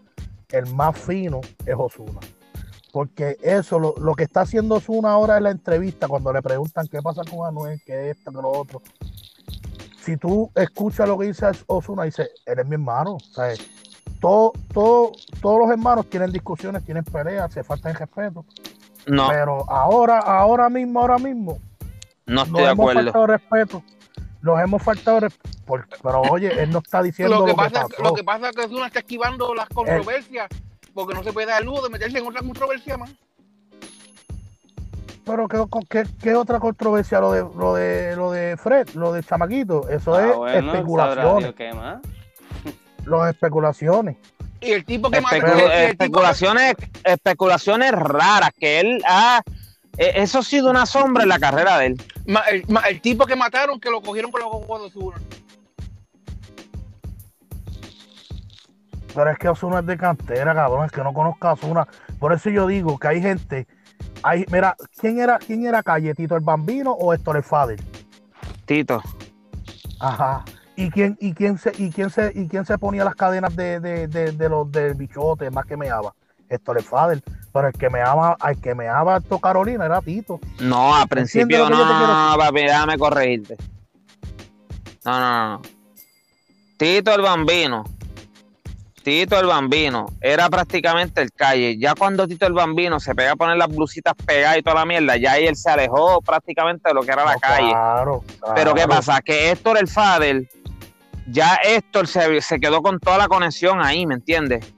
el más fino es Osuna. Porque eso, lo, lo que está haciendo Osuna ahora en la entrevista, cuando le preguntan qué pasa con Anuel, qué esto, qué lo otro. Si tú escuchas lo que dice Osuna, dice, eres mi hermano. ¿sabes? Todo, todo, todos los hermanos tienen discusiones, tienen peleas, se faltan respeto. No, Pero ahora, ahora mismo, ahora mismo, no estoy de hemos acuerdo. respeto. Nos hemos faltado. Pero oye, él no está diciendo lo que, lo que pasa, pasó. lo que pasa es que uno está esquivando las controversias porque no se puede dar el lujo de meterse en otra controversia más. Pero ¿qué, qué, qué otra controversia lo de, lo de lo de Fred, lo de Chamaquito? Eso Ah, es bueno, especulaciones. Qué más. Los especulaciones. Y el tipo que. Especu- el que- especulaciones, especulaciones raras que él ha. Eh, Eso ha sido una sombra en la carrera de él. ma- el, ma- el tipo que mataron, que lo cogieron con los ojos de Osuna. Pero es que Osuna es de cantera, cabrón. Es que no conozca a Osuna. Por eso yo digo que hay gente. Hay, mira, ¿quién era, quién era Calle? ¿Tito el Bambino o Héctor el Fader? Tito. Ajá. ¿Y quién, y quién se, y quién se, y quién se ponía las cadenas de, de, de, de los del bichote más que meaba? Héctor el Fader. Pero el que meaba, el que meaba Héctor Carolina era Tito. No, al principio no, no, papi, déjame corregirte. No, no, no. Tito el Bambino. Tito el Bambino era prácticamente el calle. Ya cuando Tito el Bambino se pega a poner las blusitas pegadas y toda la mierda, ya ahí él se alejó prácticamente de lo que era la No, calle. Claro, Pero ¿qué pasa? Que Héctor el Fader, ya Héctor se, se quedó con toda la conexión ahí, ¿me entiendes?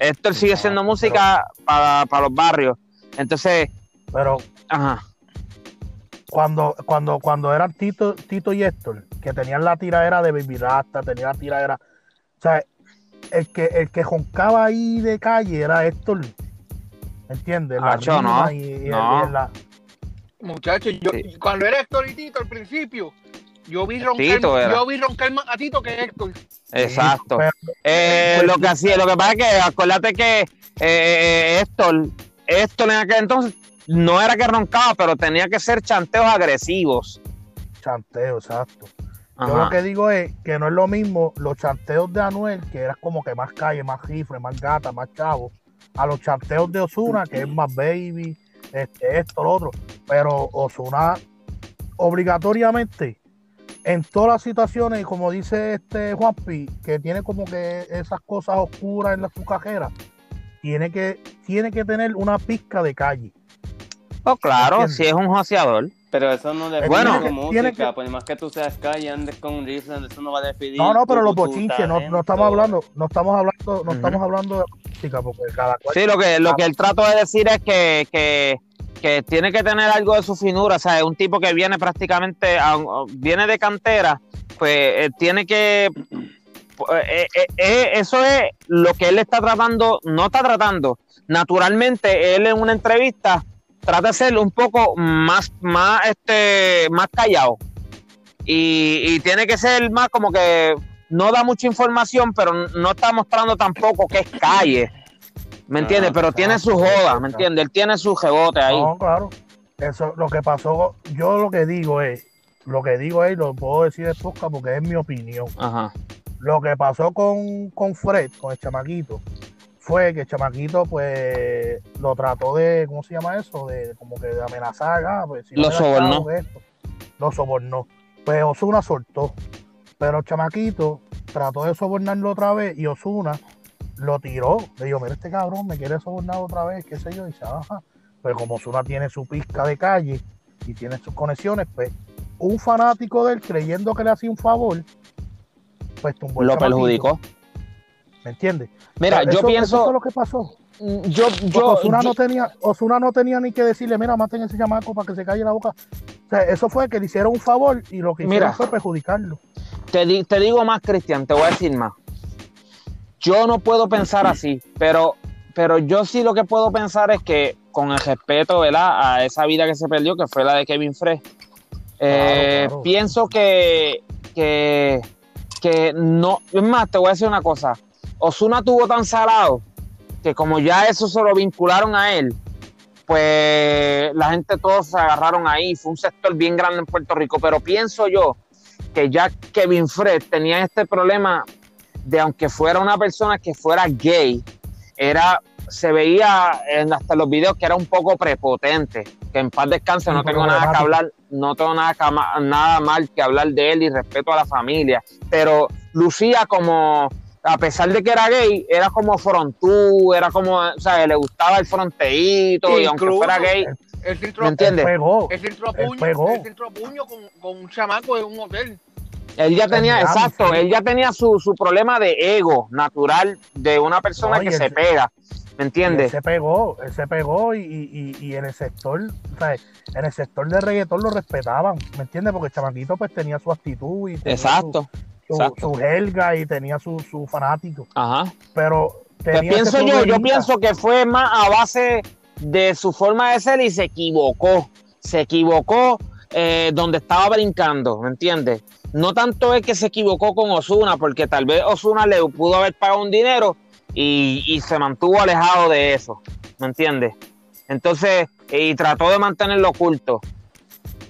Héctor sigue haciendo pero- música para, para los barrios. Entonces, Pero ajá. cuando, cuando, cuando eran Tito, Tito y Héctor, que tenían la tiradera de Baby Rasta, tenían la tiradera. O sea, el que, el que joncaba ahí de calle era Héctor. ¿Entiendes? La Acho, no, y- y- no. y la- Muchachos, yo, Sí. cuando era Héctor y Tito al principio, yo vi roncar, Tito yo vi roncar más a Tito que Héctor. Exacto. Eh, lo que hacía, lo que pasa es que acuérdate que eh, Héctor, Héctor en aquel entonces no era que roncaba, pero tenía que ser chanteos agresivos. chanteo, exacto. Yo lo que digo es que no es lo mismo los chanteos de Anuel, que era como que más calle, más rifle, más gata, más chavo, a los chanteos de Osuna, que es más baby, este, esto, lo otro. Pero Osuna, obligatoriamente, en todas las situaciones, y como dice este Juanpi, que tiene como que esas cosas oscuras en la su cajera, tiene que, tiene que tener una pizca de calle. Oh, claro, ¿Entiendes? si es un joseador. Pero eso no define Bueno. tu Tiene música, que- por más que tú seas calle, andes con un rifle, eso no va a definir. No, no, pero tu- los bochinches, no, no estamos hablando, no estamos hablando, no estamos hablando de música, porque cada cual Sí, lo que, lo que él trató de decir es que, que, que tiene que tener algo de su finura, o sea, es un tipo que viene prácticamente, viene de cantera, pues eh, tiene que, eh, eh, eh, eso es lo que él está tratando, no está tratando, naturalmente él en una entrevista trata de ser un poco más, más, este, más callado y, y tiene que ser más como que no da mucha información, pero no está mostrando tampoco que es calle. ¿Me entiendes? Ah, pero tiene su joda, ¿me entiendes? Él tiene su rebote ahí. No, claro. Eso, lo que pasó, yo lo que digo es, lo que digo es, lo puedo decir de posca porque es mi opinión. Ajá. Lo que pasó con, con Fred, con el chamaquito, fue que el chamaquito, pues, lo trató de, ¿cómo se llama eso? De como que de amenazar, ah, pues, si no Lo das sobornó. esto. Lo sobornó. Pues Osuna soltó. Pero el chamaquito trató de sobornarlo otra vez y Osuna lo tiró. Le dijo, mira este cabrón, me quiere sobornar otra vez, qué sé yo. Y dice, ajá. Pero como Osuna tiene su pizca de calle y tiene sus conexiones, pues un fanático de él creyendo que le hacía un favor, pues tumbó Lo perjudicó. ¿Me entiendes? Mira, Eso- yo eso pienso, fue lo que pasó. yo, Porque yo, Osuna yo- no tenía, Osuna no tenía ni que decirle, mira, maten ese chamaco para que se calle la boca. O sea, eso fue que le hicieron un favor y lo que hicieron Mira. fue perjudicarlo. te, di- te digo más, Cristian, te voy a decir más. Yo no puedo pensar así, pero, pero yo sí lo que puedo pensar es que con el respeto ¿verdad? a esa vida que se perdió, que fue la de Kevin Frey, eh, claro. pienso que, que, que no, es más, te voy a decir una cosa, Osuna tuvo tan salado que como ya eso se lo vincularon a él, pues la gente todos se agarraron ahí, fue un sector bien grande en Puerto Rico, pero pienso yo que ya Kevin Fred tenía este problema de aunque fuera una persona que fuera gay, era se veía en hasta los videos que era un poco prepotente, que en paz descanse, no tengo nada que hablar, no tengo nada, que nada mal que hablar de él y respeto a la familia, pero lucía como a pesar de que era gay, era como frontú, era como, o sea, le gustaba el fronteíto y aunque fuera gay, ¿me entiendes? Pegó. a Él puño, pegó. con un chamaco en un hotel. Él ya tenía, exacto, él ya tenía su, su problema de ego natural de una persona que se se- pega, ¿me entiendes? se pegó, él se pegó y, y- y- en el sector, o sea, en el sector de reggaetón lo respetaban, ¿me entiendes? Porque el chamaquito pues tenía su actitud y tenía Exacto, su, su, exacto. su jerga y tenía su, su fanático. ajá. Pero Pues pienso yo, yo pienso que fue más a base de su forma de ser y se equivocó, se equivocó eh, donde estaba brincando, ¿me entiendes? No tanto es que se equivocó con Osuna, porque tal vez Osuna le pudo haber pagado un dinero y, y se mantuvo alejado de eso, ¿me entiendes? Entonces, y trató de mantenerlo oculto.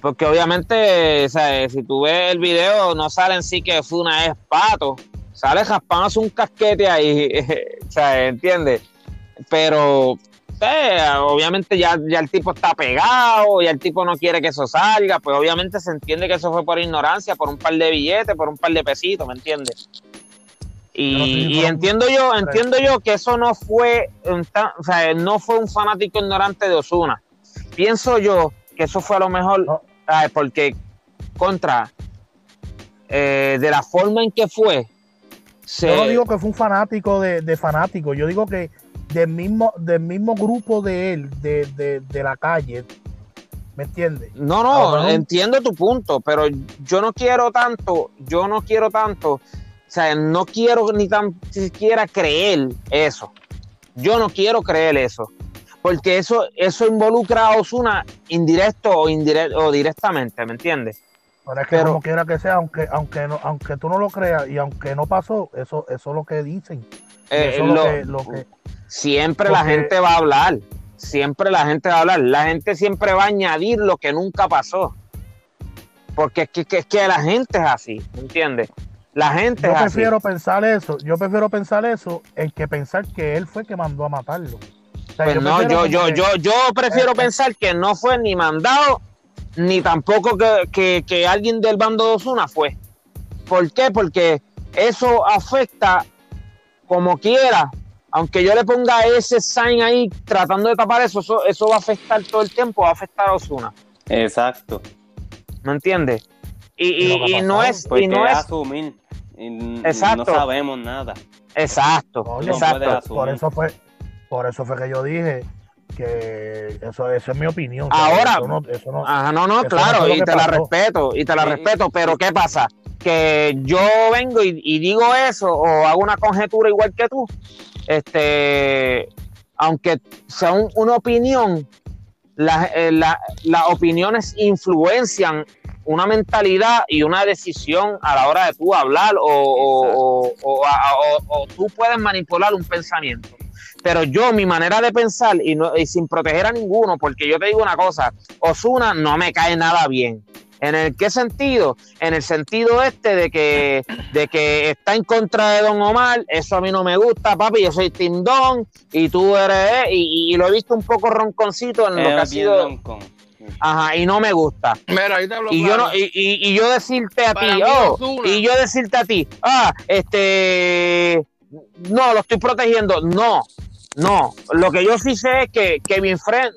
Porque obviamente, o sea, si tú ves el video, no sale en sí que Osuna es pato. Sale jaspándose un casquete ahí, sea, ¿entiendes? Pero, eh, obviamente ya, ya el tipo está pegado, ya el tipo no quiere que eso salga, pues obviamente se entiende que eso fue por ignorancia, por un par de billetes, por un par de pesitos, ¿me entiendes? Y, entiendo yo, entiendo yo que eso no fue, o sea, no fue un fanático ignorante de Osuna. Pienso yo que eso fue a lo mejor, No. ay, porque contra eh, de la forma en que fue, se, Yo no digo que fue un fanático de, de fanático, yo digo que del mismo, del mismo grupo de él, de, de, de la calle, ¿me entiendes? No, no, entiendo tu punto, pero yo no quiero tanto, yo no quiero tanto, o sea, no quiero ni tan siquiera creer eso. Yo no quiero creer eso, porque eso, eso involucra a Osuna indirecto o, indirecto o directamente, ¿me entiendes? Pero es que Pero- como quiera que sea, aunque, aunque, no, aunque tú no lo creas y aunque no pasó, eso, eso es lo que dicen. Eh, eso es lo- lo, que, lo que- siempre la gente va a hablar, siempre la gente va a hablar, la gente siempre va a añadir lo que nunca pasó, porque es que, que- es que la gente es así, ¿me entiendes? La gente yo es así. prefiero pensar eso, yo prefiero pensar eso en que pensar que él fue que mandó a matarlo. O sea, Pues no, yo, como yo, que- yo, yo prefiero Eh, eh. pensar que no fue ni mandado ni tampoco que, que- que alguien del bando de Osuna fue. ¿Por qué? Porque eso afecta como quiera. Aunque yo le ponga ese sign ahí tratando de tapar eso, eso, eso va a afectar todo el tiempo, va a afectar a Osuna. Exacto. ¿Me entiendes? Y, Y no es, y no es es asumir. Y Exacto. No sabemos nada. exacto, exacto. Por eso fue, por eso fue que yo dije que eso, esa es mi opinión. Ahora- eso no, eso no- Ajá, no, no, Eso claro, y te la respeto, y te la respeto, pero ¿qué pasa? Que yo vengo y, y digo eso, o hago una conjetura igual que tú, este, aunque sea un- una opinión, las, eh, la- las opiniones influencian una mentalidad y una decisión a la hora de tú hablar o- o tú puedes manipular un pensamiento. Pero yo, mi manera de pensar, y, no, y sin proteger a ninguno, porque yo te digo una cosa, Osuna no me cae nada bien. ¿En el qué sentido? En el sentido este de que, de que está en contra de Don Omar, eso a mí no me gusta, papi, yo soy Tim Don y tú eres, y, y lo he visto un poco ronconcito en lo que ha sido, ajá, y no me gusta. Mira, ahí te hablo Y yo, no, y, y- y yo decirte a ti, oh, y yo decirte a ti, ah, este, no, lo estoy protegiendo. No, no. Lo que yo sí sé es que Kevin Friend,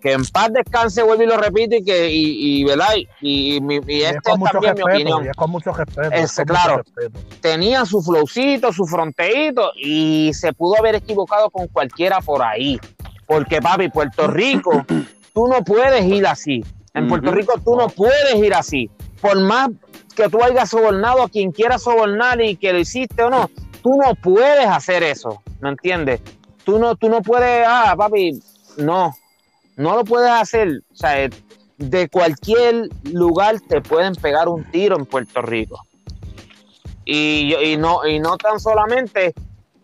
que en paz descanse, vuelvo y lo repito, y que, y, y ¿verdad? Y, y, y es es también mi opinión. es con mucho respeto. Es- es claro. mucho respeto. Tenía su flowcito, su fronteíto, y se pudo haber equivocado con cualquiera por ahí. Porque, papi, Puerto Rico, tú no puedes ir así. En Puerto. Rico tú no puedes ir así. Por más que tú hayas sobornado a quien quiera sobornar y que lo hiciste o no, tú no puedes hacer eso, ¿me entiendes? Tú no, tú no puedes, ah, papi, no, no lo puedes hacer. O sea, eh, de cualquier lugar te pueden pegar un tiro en Puerto Rico. Y, yo- y, no, y no tan solamente,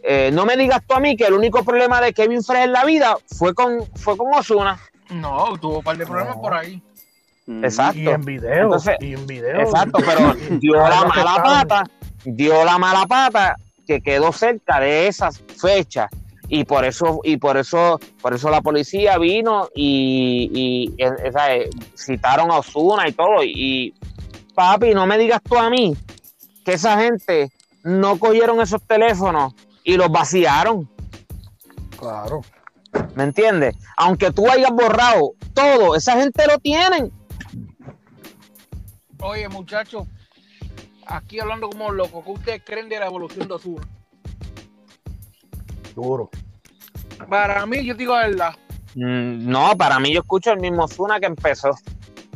eh, no me digas tú a mí que el único problema de Kevin Frey en la vida fue con, fue con Osuna. No, tuvo un par de problemas No. por ahí. Ujú. Exacto. Y en video, Entonces, y en video. Exacto, pero dio la mala pata, dio la mala pata que quedó cerca de esas fechas y por eso y por eso por eso la policía vino y, y, eh, eh, citaron a Osuna y todo y papi no me digas tú a mí que esa gente no cogieron esos teléfonos y los vaciaron Claro. ¿me entiendes? aunque tú hayas borrado todo esa gente lo tienen Oye, muchachos, aquí hablando como loco, ¿qué ustedes creen de la evolución de Osuna? Duro. Para mí, yo digo la verdad. Mm, no para mí yo escucho el mismo Osuna que empezó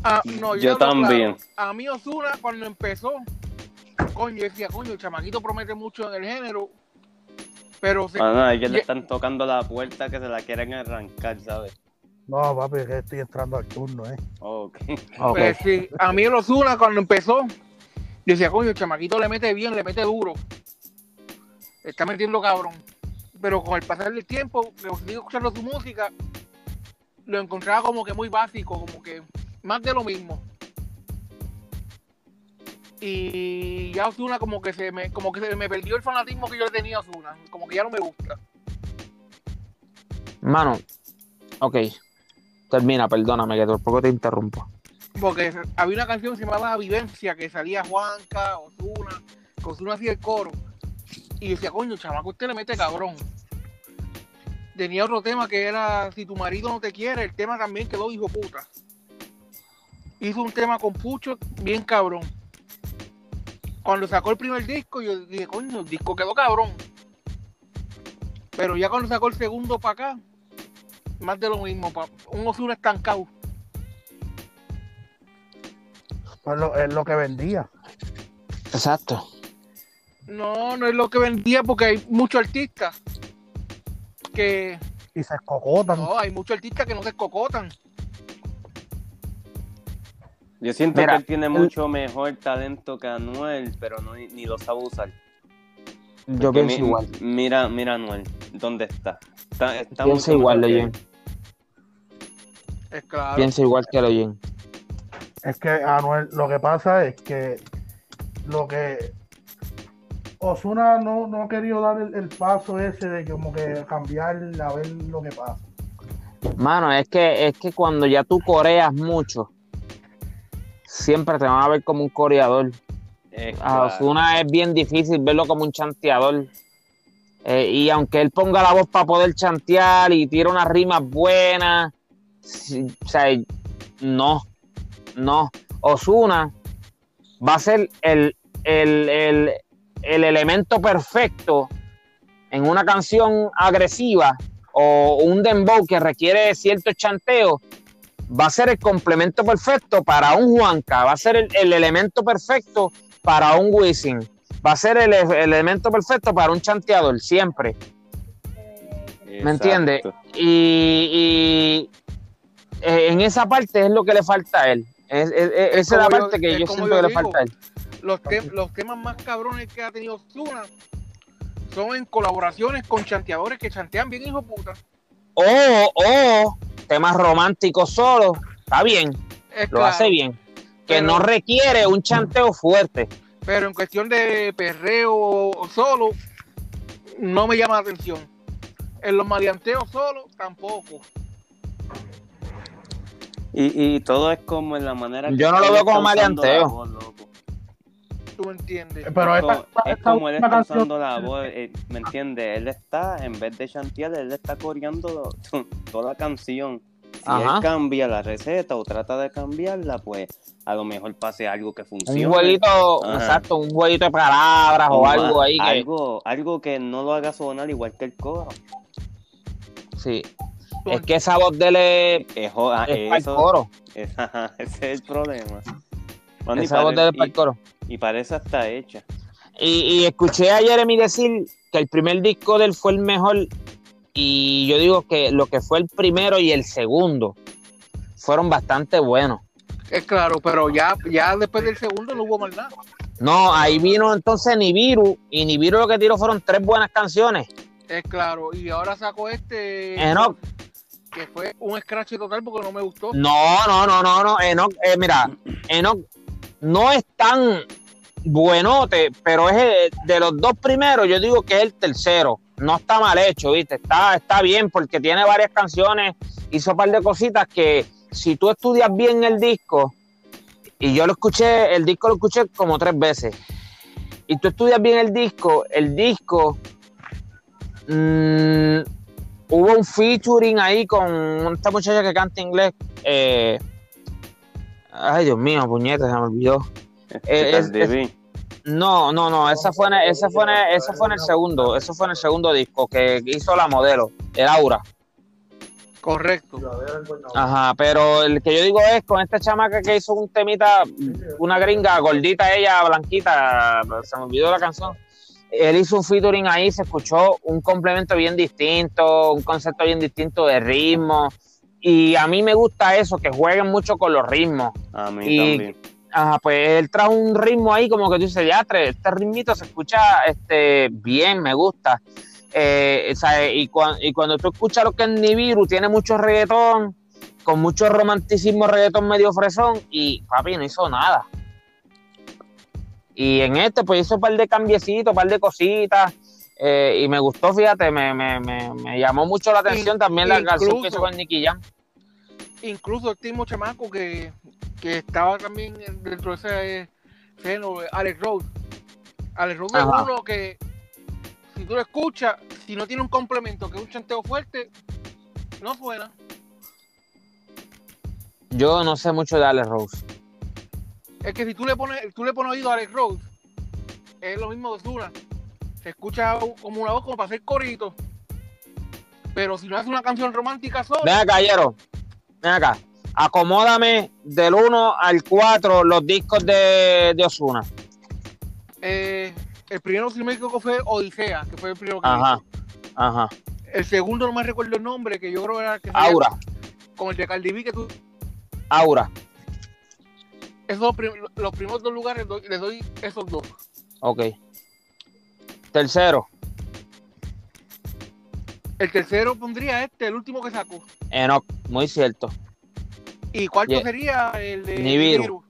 Ah, no, Yo también. claro. A mí Osuna cuando empezó, coño, yo decía, coño, el chamaquito promete mucho en el género, pero se- Ah, no, ellos le están tocando la puerta que se la quieren arrancar, ¿sabes? No, papi, es que estoy entrando al turno, ¿eh? Ok. Ok. pues, sí, a mí el Osuna cuando empezó, yo decía, coño, el chamaquito le mete bien, le mete duro, le está metiendo cabrón, pero con el pasar del tiempo, que sigo escuchando su música, lo encontraba como que muy básico, como que más de lo mismo. Y ya Osuna como que se me, como que se me perdió el fanatismo que yo le tenía a Osuna, como que ya no me gusta. Mano, ok. Termina, perdóname que por poco te interrumpo. Porque había una canción que se llamaba Vivencia, que salía Juanca, Osuna, que Osuna hacía el coro. Y decía, coño, chamaco, usted le mete cabrón. Tenía otro tema que era Si tu marido no te quiere, el tema también quedó hijo puta. Hizo un tema con Pucho bien cabrón. Cuando sacó el primer disco, yo dije, coño, el disco quedó cabrón. Pero ya cuando sacó el segundo para acá, más de lo mismo, pa- un Osuna estancado. Pues lo, es lo que vendía. Exacto. No, no es lo que vendía porque hay muchos artistas que Y se escocotan. no, hay muchos artistas que no se cocotan. Yo siento Mira, que él tiene mucho mejor talento que Anuel, pero no, ni lo sabe usar. Yo pienso mi- igual. Mira, mira Anuel, ¿dónde está? Está, está Pienso mucho igual, Leyen. Es claro. Pienso igual que Leyen. Es que Anuel, lo que pasa es que lo que Osuna no, no ha querido dar el, el paso ese de como que cambiar a ver lo que pasa. Mano, es que, es que cuando ya tú coreas mucho, siempre te van a ver como un coreador. Es A claro. Ozuna es bien difícil verlo como un chanteador. Eh, y aunque él ponga la voz para poder chantear y tira unas rimas buenas, sí, o sea, no, no. Osuna va a ser el, el, el- el elemento perfecto en una canción agresiva o un dembow que requiere cierto chanteo. Va a ser el complemento perfecto para un Juanca, va a ser el, el elemento perfecto para un Wisin, va a ser el, el elemento perfecto para un chanteador, siempre. ¿Me entiendes? Y, y, eh, en esa parte es lo que le falta a él. Es- es- es- Es esa es la yo- parte que yo siento yo que le falta a él. Los, te- los temas más cabrones que ha tenido Zuna son en colaboraciones con chanteadores que chantean bien, hijo de puta. O, o temas románticos solo, está bien, Es lo claro. hace bien. Que Pero- no requiere un chanteo fuerte. Pero en cuestión de perreo solo, no me llama la atención. En los maleanteos solo, tampoco. Y, y todo es como en la manera Yo no lo veo como maleanteo. voz. ¿Tú me entiendes? Pero Es esta, como- es esta como él está canción- usando la voz, eh, ¿me entiendes? Él está, en vez de chantear, él está coreando toda la canción. Si Ajá. él cambia la receta o trata de cambiarla, pues a lo mejor pase algo que funcione. Un jueguito, Ajá. exacto, un jueguito de palabras o algo ahí que. algo, algo que no lo haga sonar igual que el coro. Sí. Es que esa voz de él es, Es, es para el coro. es- ese es el problema. Esa voz de él es para el y- coro. Y para eso está hecha. Y, y escuché a Jeremy decir que el primer disco de él fue el mejor. Y yo digo que lo que fue el primero y el segundo fueron bastante buenos. Es claro, pero ya, ya después del segundo no hubo más nada. No, ahí vino entonces Nibiru. Y Nibiru lo que tiró fueron tres buenas canciones. Es claro. Y ahora sacó este. Enoch. Que fue un scratch total porque no me gustó. No, no, no, no, no. Enoch, eh, mira, Enoch no es tan buenote, pero es eh, de los dos primeros, yo digo que es el tercero. No está mal hecho, ¿viste? Está, está bien porque tiene varias canciones, hizo un par de cositas que si tú estudias bien el disco, y yo lo escuché, el disco lo escuché como tres veces, y tú estudias bien el disco, el disco mm, hubo un featuring ahí con esta muchacha que canta inglés. eh, ay, Dios mío, puñeta, se me olvidó. Eh, es- Cardi B. No, no, no, esa fue en, el- esa fue en, esa fue en el segundo, eso fue en el segundo disco que hizo la modelo, el Aura. Correcto. Ajá, pero el que yo digo es con esta chamaca que hizo un temita, una gringa gordita ella, blanquita, se me olvidó la canción. Él hizo un featuring ahí, se escuchó un complemento bien distinto, un concepto bien distinto de ritmo. Y a mí me gusta eso, que jueguen mucho con los ritmos. A mí Y- también. Ajá, pues él trajo un ritmo ahí como que tú dices, ya, este ritmito se escucha este, bien, me gusta. Eh, y, cuan- y cuando tú escuchas lo que es Nibiru, tiene mucho reggaetón, con mucho romanticismo, reggaetón medio fresón, y papi no hizo nada. Y en este, pues hizo un par de cambiecitos, un par de cositas, eh, y me gustó, fíjate, me, me, me, me llamó mucho la atención In- también la canción que hizo con Nicky Jam. Incluso el mismo chamaco que, que estaba también dentro de ese género, Alex Rose. Alex Rose es Ajá. uno que, si tú lo escuchas, si no tiene un complemento, que es un chanteo fuerte, no suena. Yo no sé mucho de Alex Rose. Es que si tú le pones, tú le pones oído a Alex Rose, es lo mismo de Zuna. Se escucha como una voz como para hacer corito. Pero si no hace una canción romántica sola, Ven acá, Yero. Ven acá. Acomódame del 1 al 4 los discos de, de Osuna. eh, el primero, si no me equivoco, fue Odisea, que fue el primero que Ajá. hizo. Ajá. El segundo no me recuerdo el nombre, que yo creo era que Aura. con el de Cardi B, que tú, Aura. esos los primeros dos lugares les doy esos dos. Ok. Tercero, El tercero pondría este, el último que sacó. Enoch. Muy cierto. Y cuarto Yeah. sería el de Nibiru. Nibiru.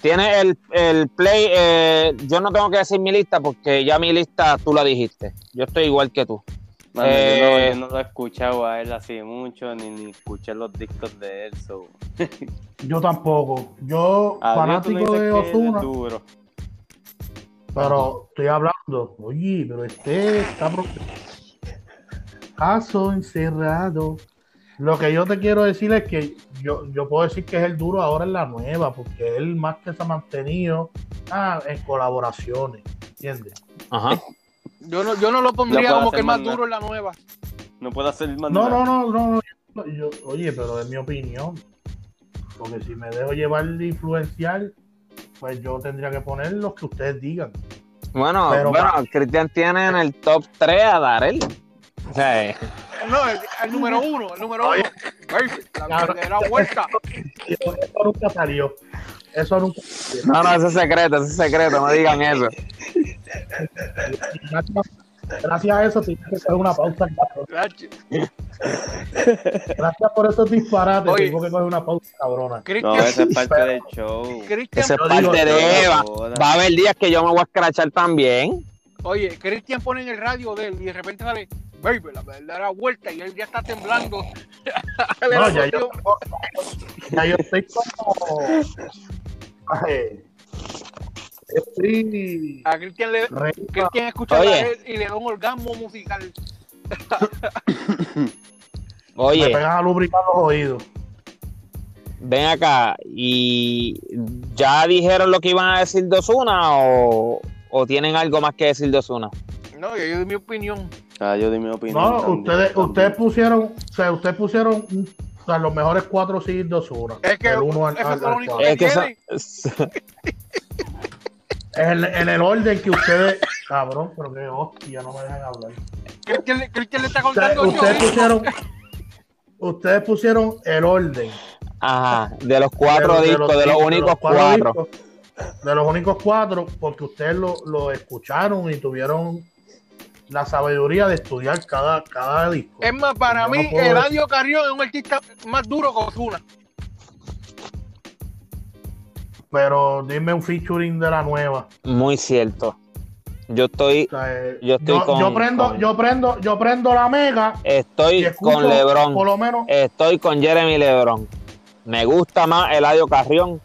Tiene el, el play. eh, yo no tengo que decir mi lista porque ya mi lista tú la dijiste. Yo estoy igual que tú. Mano, yo, no, Eh. yo no lo he escuchado a él así mucho, ni, ni escuché los discos de él. So. Yo tampoco. Yo, Adiós, fanático de que pero estoy hablando. Oye, pero este está. Caso encerrado. Lo que yo te quiero decir es que yo, yo puedo decir que es el duro ahora en la nueva, porque él más que se ha mantenido ah, en colaboraciones. ¿Entiendes? Ajá. Yo no, yo no lo pondría como que el más duro en la nueva. No puedo hacer más No, no, no, no. no, yo- oye, pero es mi opinión. Porque si me dejo llevar de influenciar, pues yo tendría que poner los que ustedes digan. Bueno, Pero bueno, Cristian tiene en el top 3 a Darel. O sea, eh, No, el, el número uno, el número uno. Ay, la Claro. verdadera vuelta. Eso, eso nunca salió. Eso nunca salió. no, no, eso es secreto, eso es secreto, no digan eso. Gracias, gracias a eso tienes que hacer una pausa. cabrón. Gracias por esos disparates. Oye. Tengo que coger una pausa cabrona. No, Cristian, esa es parte del show. Cristian, Eso es parte digo, de Eva. Va a haber días que yo me voy a escrachar también. oye, Cristian pone en el radio de él y de repente sale, baby, la verdadera vuelta y él ya está temblando. No, ya yo, ya yo estoy como. Ay, estoy. A Cristian le, Cristian escucha Oye. y le da un orgasmo musical. Me Oye, pegan a lubricar los oídos. ven acá, ¿y ya dijeron lo que iban a decir de Osuna o, o tienen algo más que decir de Osuna? No, yo, yo di mi opinión. Ah, yo di mi opinión. No, también, ustedes, también. ustedes pusieron, o sea, ustedes pusieron o sea, los mejores cuatro CDs de Osuna. Es que del uno al, al- al. Es que tiene? en, en el orden que ustedes, cabrón, pero que hostia, no me dejan hablar. Cristian, le- Cristian le está contando ustedes yo. pusieron, ustedes pusieron el orden Ajá, de los cuatro de- de discos, de los discos, únicos cuatro cuatro. discos, de los únicos cuatro, porque ustedes lo, lo escucharon y tuvieron la sabiduría de estudiar cada, cada disco. Es más, para Yo no mí, puedo Eladio Carrión es un artista más duro que Ozuna. Pero dime un featuring de la nueva. Muy cierto. Yo estoy, O sea, eh, Yo estoy con- yo prendo, con- yo prendo, yo prendo la mega estoy con Lebron. por lo menos Estoy con Jeremy Lebron. Me gusta más Eladio Carrión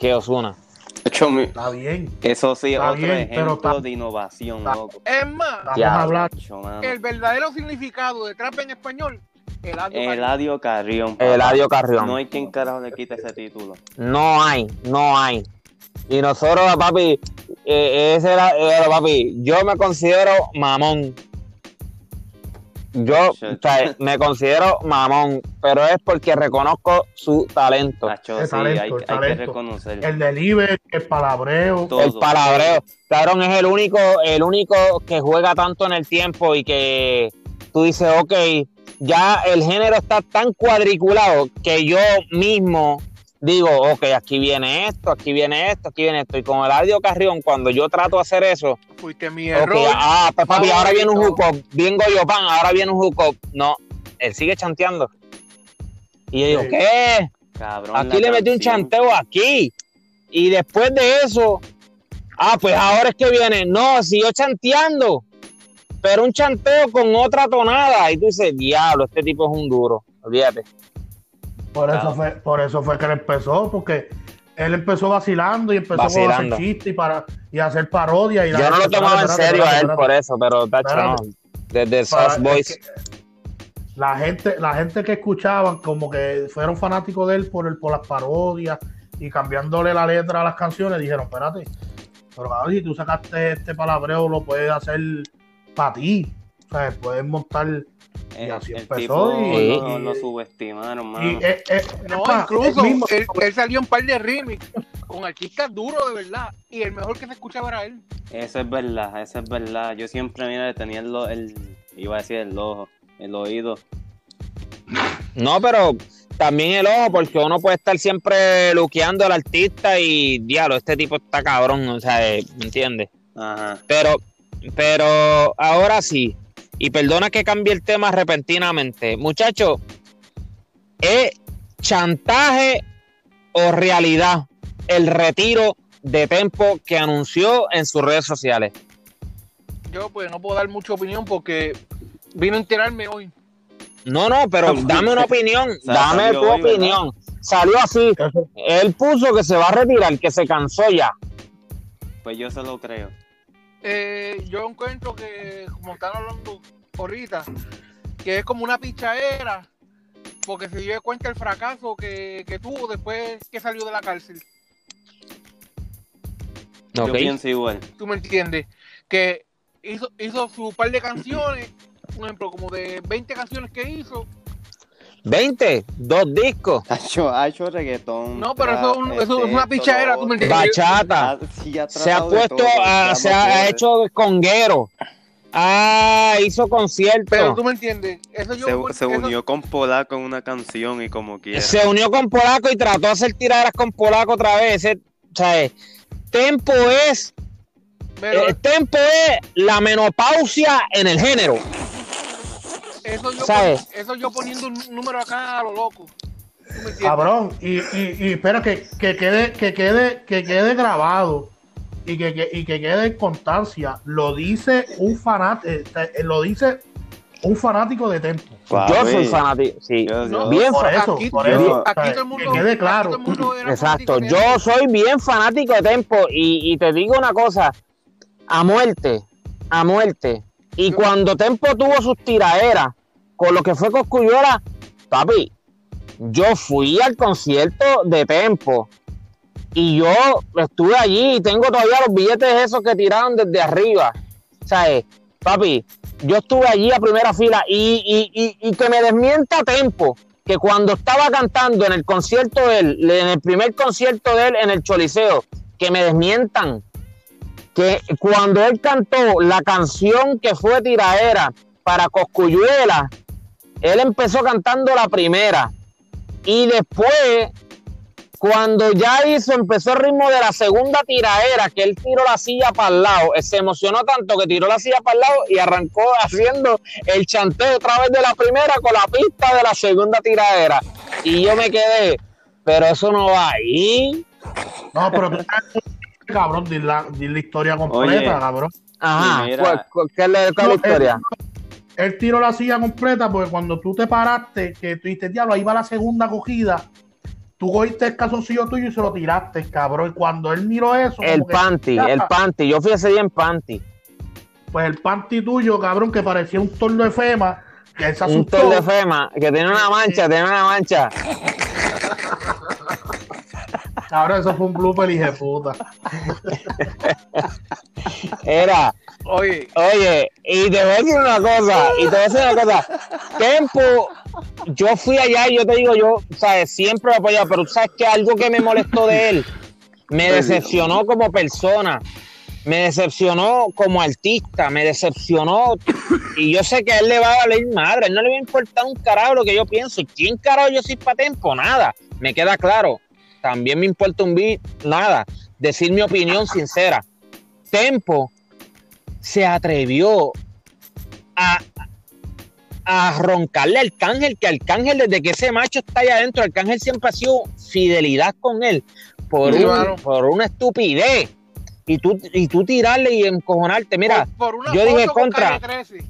que Osuna. Está bien. Eso sí es Está otro bien, pero ejemplo está- de innovación, está- loco. Es más, Estamos Ya. hablando. El verdadero significado de trap en español, Eladio Carrión. Eladio Carrión. papá. Eladio Carrión. No hay quien carajo le quite ese título. No hay, no hay. Y nosotros, papi, eh, ese era, era, papi, yo me considero mamón. Yo o sea, me considero mamón, pero es porque reconozco su talento. El sí, talento, hay, el hay que talento. reconocer. El delivery, el palabreo. Todo. El palabreo. Cabrón, es el único, el único que juega tanto en el tiempo y que tú dices, ok, ya el género está tan cuadriculado que yo mismo digo, ok, aquí viene esto, aquí viene esto, aquí viene esto. Y con el audio Carrión, cuando yo trato de hacer eso, Fuiste mi error. ah, pues papi, ahora viene un hook up, vengo yo pan, ahora viene un hook up. No, él sigue chanteando. Y yo digo, Sí. ¿qué? Cabrón, Aquí le metí un chanteo aquí. Y después de eso, ah, pues ahora es que viene. No, siguió chanteando. Pero un chanteo con otra tonada. Y tú dices, diablo, este tipo es un duro. Olvídate. Por eso, fue, por eso fue que él empezó, porque él empezó vacilando y empezó a Vacilando. hacer chistes y, para, y a hacer parodia. Y la Yo no lo tomaba en serio a él por eso, pero tacho, no. Desde Soft Boys. la gente, la gente que escuchaban como que fueron fanáticos de él por el, por las parodias y cambiándole la letra a las canciones, dijeron, espérate, pero si tú sacaste este palabreo, lo puedes hacer para ti. O sea, puedes montar. Eh, Y así el empezó tipo y- lo, y- lo subestimaron, mano. Y, eh, eh, No, incluso él mismo- él, él salió en par de remix con artistas duros de verdad. Y el mejor que se escuchaba era él. Eso es verdad, eso es verdad. Yo siempre, mira, le tenía el, el- iba a decir el ojo, el oído. No, pero también el ojo, porque uno puede estar siempre luqueando al artista y, diablo, este tipo está cabrón. O sea, eh, ¿me entiendes? Ajá. Pero, pero ahora sí, y perdona que cambie el tema repentinamente, muchachos, ¿es chantaje o realidad el retiro de Tempo que anunció en sus redes sociales? Yo pues no puedo dar mucha opinión porque Vino a enterarme hoy. No, no, pero dame una opinión, sea, dame tu hoy, ¿verdad? opinión. Salió así, él puso que se va a retirar, que se cansó ya. Pues yo se lo creo. Eh, yo encuentro que, como están hablando ahorita, que es como una pichadera, porque se dio cuenta el fracaso que, que tuvo después que salió de la cárcel. Yo Ok. pienso igual. ¿Tú me entiendes? Que hizo, hizo su par de canciones, un ejemplo, como de 20 canciones que hizo. 20, dos discos, Ha hecho, ha hecho reggaetón. No, pero eso es un- eso es este, una esto, pichadera, lo tú me otro. entiendes. bachata, Ha- sí, ha se ha puesto, todo, a- ya se ha hecho conguero. Ah, hizo concierto. Pero tú me entiendes. Eso yo Se, encuentro- se eso- unió con Polaco en una canción y como quiera. Se unió con Polaco y trató de hacer tiraderas con Polaco otra vez. Ese- o sea, eh, Tempo es, pero eh, Tempo es la menopausia en el género. Eso, yo, eso yo poniendo un número acá a lo loco. Cabrón, y, y, y espera que, que quede, que quede, que quede grabado y que, que- y que quede en constancia. Lo dice un fanático, lo dice un fanático de Tempo. Yo soy fanático, sí. Yo- yo- Bien Por eso, aquí, por yo- eso. aquí ¿sabes? todo el mundo, que quede aquí claro. todo el mundo era Exacto, yo soy bien fanático de Tempo y, y te digo una cosa, a muerte, a muerte. Y cuando Tempo tuvo sus tiraderas con lo que fue Cosculluela, papi, yo fui al concierto de Tempo y yo estuve allí y tengo todavía los billetes esos que tiraron desde arriba. ¿Sabes? Papi, yo estuve allí a primera fila y, y, y, y que me desmienta Tempo que cuando estaba cantando en el concierto de él, en el primer concierto de él en el Choliseo, que me desmientan que cuando él cantó la canción que fue tiraera para Coscuyuela, él empezó cantando la primera y después cuando ya hizo, empezó el ritmo de la segunda tiraera, que él tiró la silla para el lado, se emocionó tanto que tiró la silla para el lado y arrancó haciendo el chanteo otra vez de la primera con la pista de la segunda tiraera. Y yo me quedé, pero eso no va ahí. No, pero cabrón, di la, di la historia completa, Oye. cabrón. Ajá, Mira. ¿cuál, cuál- qué es la, cuál No, historia? Él tiró la silla completa porque cuando tú te paraste, que tú dijiste, diablo, ahí va la segunda cogida, tú cogiste el calzoncillo tuyo y se lo tiraste, cabrón. Y cuando él miró eso, El que, panty, el panty. Yo fui ese día en panty. pues el panty tuyo, cabrón, que parecía un torno de fema, que él se Un asustó. tol de FEMA, que tiene una mancha, tiene una mancha. Cabrón, eso fue un blooper, hija de puta. Era, Oye, Oye, y te voy a decir una cosa, y te voy a decir una cosa. Tempo, yo fui allá y yo te digo, yo, sabes, siempre lo apoyaba, pero tú sabes que algo que me molestó de él, me decepcionó como persona, me decepcionó como artista, me decepcionó, y yo sé que a él le va a valer madre, a él no le va a importar un carajo lo que yo pienso. ¿Quién carajo yo soy para Tempo? Nada, me queda claro. También me importa un bit, nada. Decir mi opinión sincera. Tempo se atrevió a, a roncarle a Arcángel, que Arcángel, desde que ese macho está allá adentro, Arcángel siempre ha sido fidelidad con él por, Sí, un- por una estupidez. Y tú, y tú tirarle y encojonarte. Mira, por, por una yo dije contra. Calle 13.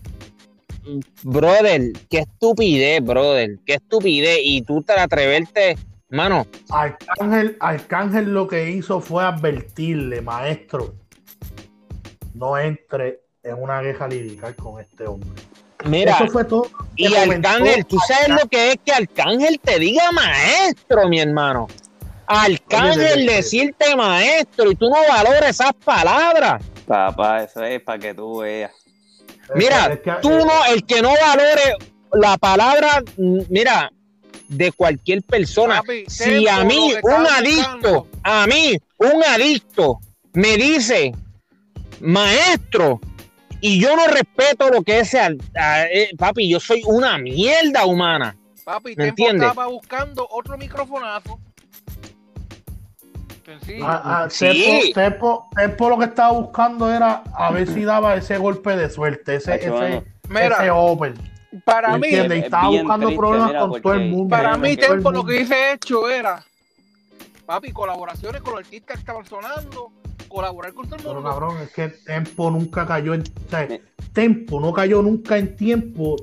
brother, qué estupidez, brother, qué estupidez. Y tú te atreverte, mano, Arcángel, Arcángel lo que hizo fue advertirle, maestro, no entre en una queja lirical con este hombre. mira, Eso fue todo. y Arcángel, tú sabes Arcángel. lo que es que Arcángel te diga maestro, mi hermano. Arcángel Oye, decirte maestro y tú no valores esas palabras. Papá, eso es para que tú veas. Mira, Es que- tú no, el que no valore la palabra, mira, de cualquier persona. Papi, Si a mí, un adicto, buscando. a mí, un adicto me dice maestro y yo no respeto lo que es, al- a- eh, papi, yo soy una mierda humana. Papi, ¿Me entiendes? estaba buscando otro microfonazo. Sencillo. a- a- Sí. Tempo lo que estaba buscando era a ver si daba ese golpe de suerte, ese, ese. Mira, ese open. Para ¿Me mí, es estaba buscando triste, problemas mira, con todo el mundo. para mí Tempo lo que hice hecho era, papi, colaboraciones con los artistas que estaban sonando, colaborar con todo el Pero mundo. cabrón, es que Tempo nunca cayó en. O sea. Tempo no cayó nunca en tiempo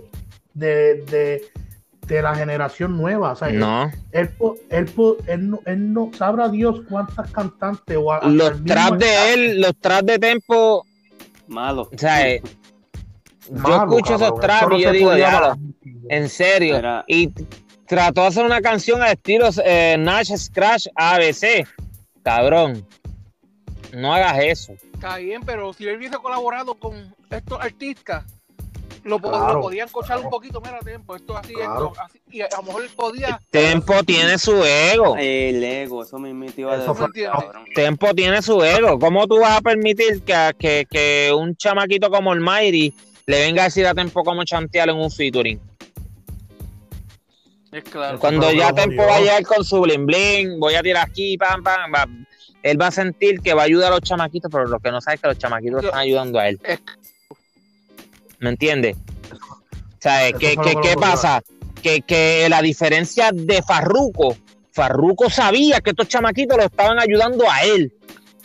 de, de, de la generación nueva. O sea, No. él, po- él, po- él no, él no sabrá Dios cuántas cantantes o a- Los traps de él, los traps de tempo, Malo. o sea, yo escucho esos cabrón, traps y yo se digo, ya, en serio. Y trató de hacer una canción al estilo eh, Nash Scratch ABC. Cabrón, no hagas eso. Está bien, pero si él hubiese colaborado con estos artistas, lo, Claro, lo podían cochar claro. un poquito, mira, tiempo, esto así, Claro. esto así, y a lo mejor él podía, Tempo tiene su ego. El ego, eso me iba a. Tempo tiene su ego. ¿Cómo tú vas a permitir que, que, que un chamaquito como el Mayri le venga a decir a Tempo cómo chantear en un featuring? es claro. Cuando ya Tempo va a llegar con su bling bling, voy a tirar aquí, pam, pam, va- él va a sentir que va a ayudar a los chamaquitos, pero lo que no sabe es que los chamaquitos Yo- están ayudando a él. Es- ¿Me entiendes? O sea, Eso ¿qué, qué- qué pasa? Que, que la diferencia de Farruco, Farruco sabía que estos chamaquitos lo estaban ayudando a él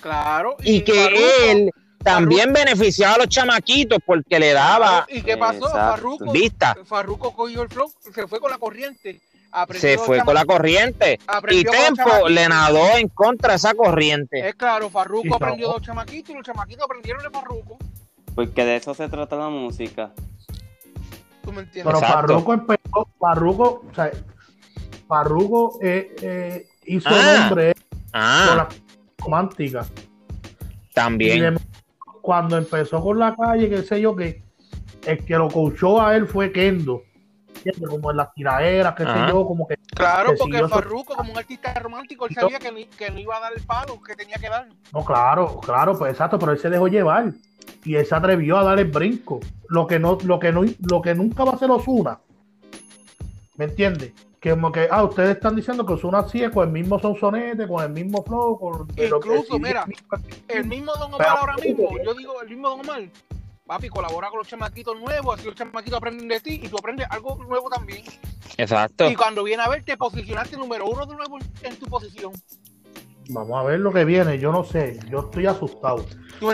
Claro. y que Farruko- él también beneficiaba a los chamaquitos porque le daba ¿Y qué pasó? Exacto. Farruko, vista. Farruko cogió el flow, se fue con la corriente. aprendió Se fue con la corriente y con Tempo le nadó en contra de esa corriente. Es claro, Farruko Sí, aprendió de los chamaquitos y los chamaquitos aprendieron de Farruko. Porque de eso se trata la música. ¿Tú me entiendes? Pero. Farruko empezó, Farruko, o sea, Farruko eh, eh, hizo Ah. nombre con Ah, la romántica. Y también. Cuando empezó con la calle, qué sé yo, que el que lo coachó a él fue Kendo. ¿Entiendes? Como en las tiraderas, qué Ajá. sé yo, como que Claro, que porque siguió su- Farruko, como un artista romántico, él sabía que, ni- que no iba a dar el palo que tenía que dar. No, claro, claro, pues exacto, pero él se dejó llevar y él se atrevió a dar el brinco. Lo que no, lo que no, lo que nunca va a ser Osuna. ¿Me entiendes? Que como que, ah, ustedes están diciendo que Osuna sí es con el mismo sonsonete, con el mismo flow, con Incluso, mira, El mismo Don Omar Pero- ahora mismo, yo digo, el mismo Don Omar, papi, colabora con los chamaquitos nuevos, así los chamaquitos aprenden de ti y tú aprendes algo nuevo también. Exacto. Y cuando viene a ver, te posicionaste número uno de nuevo en tu posición. Vamos a ver lo que viene, yo no sé, yo estoy asustado.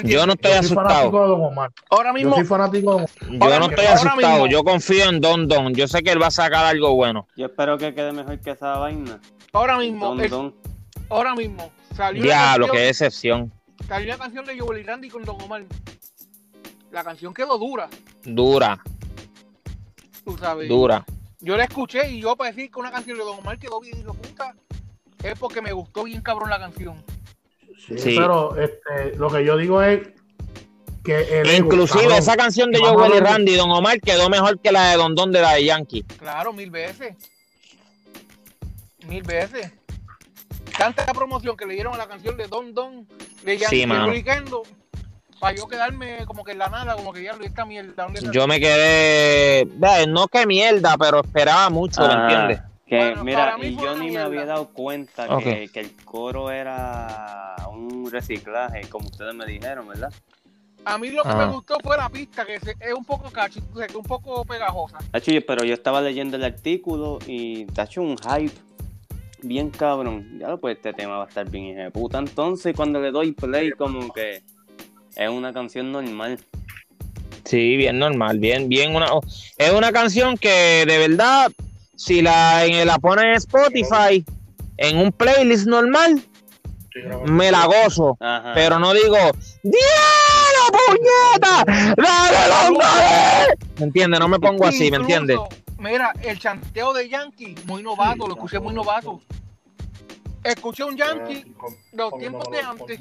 Yo no estoy Yo soy fanático asustado. de Don Omar. Ahora Yo mismo, soy fanático de Don Omar. Yo no estoy ahora asustado. mismo- Yo confío en Don Don. Yo sé que él va a sacar algo bueno. Yo espero que quede mejor que esa vaina. ahora mismo, Don, el- don. ahora mismo, salió Diablo, qué decepción. salió una canción de Joel y Randy con Don Omar. La canción quedó dura, Dura, tú sabes. dura. Yo la escuché y yo para decir que una canción de Don Omar quedó bien hijo puta, es porque me gustó bien cabrón la canción. Sí, Sí. pero este, lo que yo digo es que el ego, Inclusive cabrón, esa canción de Joel y Randy, Don Omar, quedó mejor que la de Don Don de la de Yankee. Claro, mil veces. Mil veces. Tanta promoción que le dieron a la canción de Don Don de Yankee Sí. Weekendo, para yo quedarme como que en la nada, como que diablo, esta mierda. Yo me quedé, no que mierda, pero esperaba mucho, ¿me Ajá. entiendes? Que, Bueno, mira, y yo ni me había dado cuenta que, que el coro era un reciclaje, como ustedes me dijeron, ¿verdad? A mí lo que me gustó fue la pista, que es un poco cachi, o sea, que es un poco pegajosa. Tacho, pero yo estaba leyendo el artículo y tacho un hype bien cabrón. Ya pues este tema va a estar bien de puta. Entonces cuando le doy play como que es una canción normal. Sí, bien normal, bien, bien una es una canción que de verdad si la en- la ponen en Spotify en un playlist normal me la gozo, Ajá. pero no digo ¡Diablo, puñeta! ¡Dale, Dale! ¿Me entiendes? No me pongo así, ¿me entiendes? Mira, el chanteo de Yankee, muy novato, lo escuché muy novato. Escuché un Yankee de los tiempos de antes,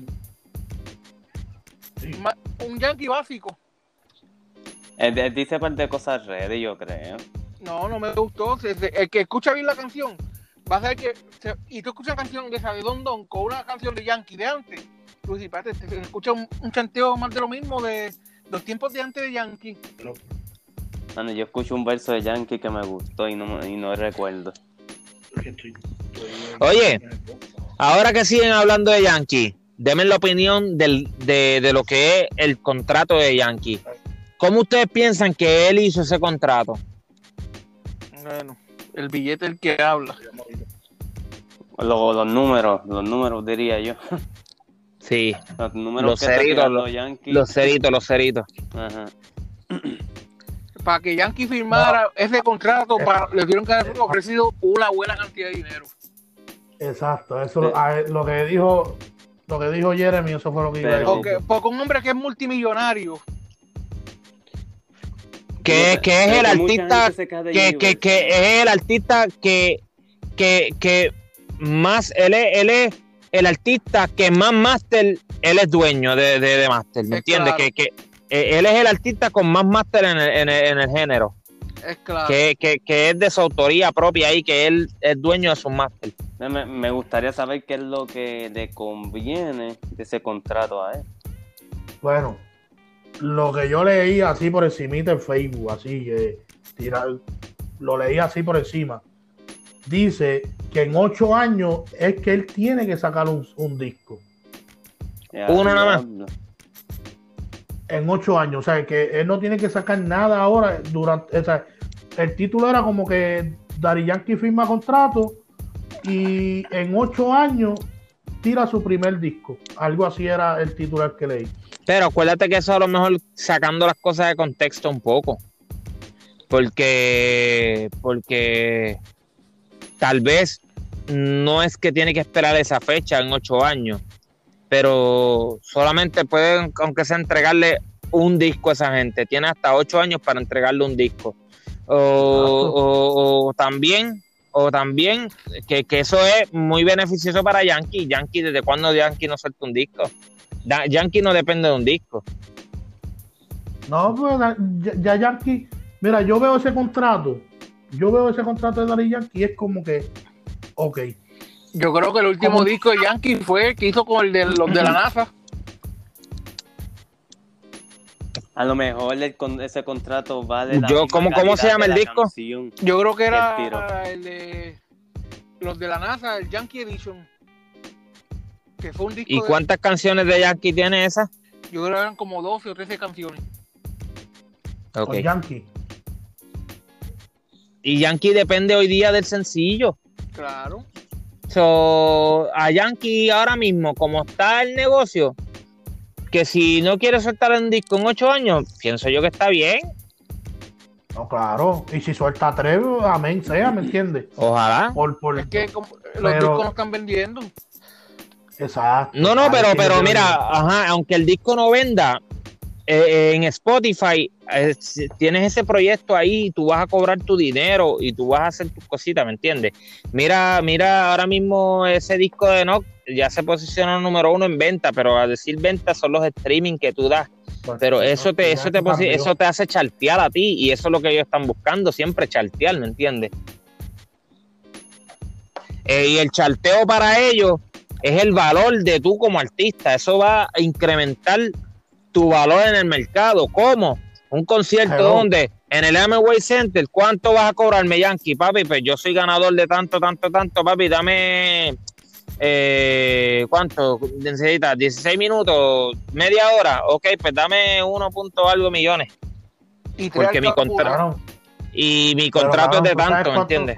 un Yankee básico. Él- él dice par de cosas redes, yo creo. No, no me gustó. El que escucha bien la canción va a saber que. se- y tú escuchas la canción de esa de Don Don con una canción de Yankee de antes. Tú dices, espérate, se- escucha un, un chanteo más de lo mismo de los tiempos de antes de Yankee. Mano, yo escucho un verso de Yankee que me gustó y no, me- y no recuerdo. Oye. Ahora que siguen hablando de Yankee, denme la opinión del- de, de lo que es el contrato de Yankee. ¿Cómo ustedes piensan que él hizo ese contrato? Bueno, el billete el que habla. Lo- los números, los números diría yo. Sí, Los números Los que ceritos, los- Yankees. los ceritos, los ceritos. Ajá. Para que Yankee firmara ese contrato, para, le tuvieron que haber ofrecido una buena cantidad de dinero. Exacto, eso Sí. a- lo que dijo lo que dijo Jeremy, eso fue lo que iba a decir. Porque, porque un hombre que es multimillonario, Que, que es el artista que, que, es el artista que, que, que más, él es, él es el artista que más máster, él es dueño de, de, de máster, ¿me Es entiendes? claro. Que, que eh, él es el artista con más máster en el, en, el, en el género, es claro. que, que, que es de su autoría propia ahí, que él es dueño de su máster. Me, me gustaría saber qué es lo que le conviene de ese contrato a él. Bueno, lo que yo leí así por encimita en Facebook, así que tira- lo leí así por encima. Dice que en ocho años es que él tiene que sacar un, un disco. Uno nada más. En ocho años. O sea, que él no tiene que sacar nada ahora. durante o sea, El título era como que Dari Yankee firma contrato y en ocho años tira su primer disco. Algo así era el titular que leí. Pero acuérdate que eso a lo mejor sacando las cosas de contexto un poco. Porque, porque tal vez no es que tiene que esperar esa fecha en ocho años, pero solamente pueden, aunque sea entregarle un disco a esa gente. Tiene hasta ocho años para entregarle un disco. O, o- o también, o también que, que eso es muy beneficioso para Yankee. Yankee, ¿desde cuándo Yankee no suelta un disco? Da- Yankee no depende de un disco. No, pues ya, ya Yankee, mira, yo veo ese contrato, yo veo ese contrato de Daddy Yankee y es como que, ok, Yo creo que el último ¿Cómo? disco de Yankee fue el que hizo con el de los de la NASA. A lo mejor el con- ese contrato vale. la Yo, misma ¿cómo- cómo se llama el disco? canción. Yo creo que El era el de los de la NASA, el Yankee Edition. Que fue un disco. ¿Y de- cuántas canciones de Yankee tiene esa? yo creo que eran como 12 o 13 canciones. Ok. con Yankee. Y Yankee depende hoy día del sencillo. Claro. So, a Yankee ahora mismo, como está el negocio, que si no quiere soltar un disco en ocho años, pienso yo que está bien. No, claro, y si suelta tres, amén sea, ¿me entiendes? Ojalá. Por, por, Es que como- los Pero- discos no están vendiendo. exacto. No, no, pero, pero mira, ajá, aunque el disco no venda, eh, en Spotify eh, tienes ese proyecto ahí, tú vas a cobrar tu dinero y tú vas a hacer tus cositas, ¿me entiendes? Mira, mira, ahora mismo ese disco de Nock ya se posiciona número uno en venta, pero a decir venta son los streaming que tú das. Pero no, eso te, eso te, eso te hace chartear a ti y eso es lo que ellos están buscando, siempre chartear, ¿me entiendes? Eh, y el charteo para ellos es el valor de tú como artista. Eso va a incrementar tu valor en el mercado. ¿Cómo? Un concierto Hello. donde en el Amway Center, ¿cuánto vas a cobrarme, Yankee? Papi, pues yo soy ganador de tanto, tanto, tanto, papi, dame... Eh, ¿Cuánto necesitas? ¿16 minutos? ¿Media hora? Ok, pues dame 1 punto algo millones. Y Porque mi al campo- contra- Claro, Y mi Pero, contrato es de cabrón, ¿tú sabes tanto, ¿me entiendes?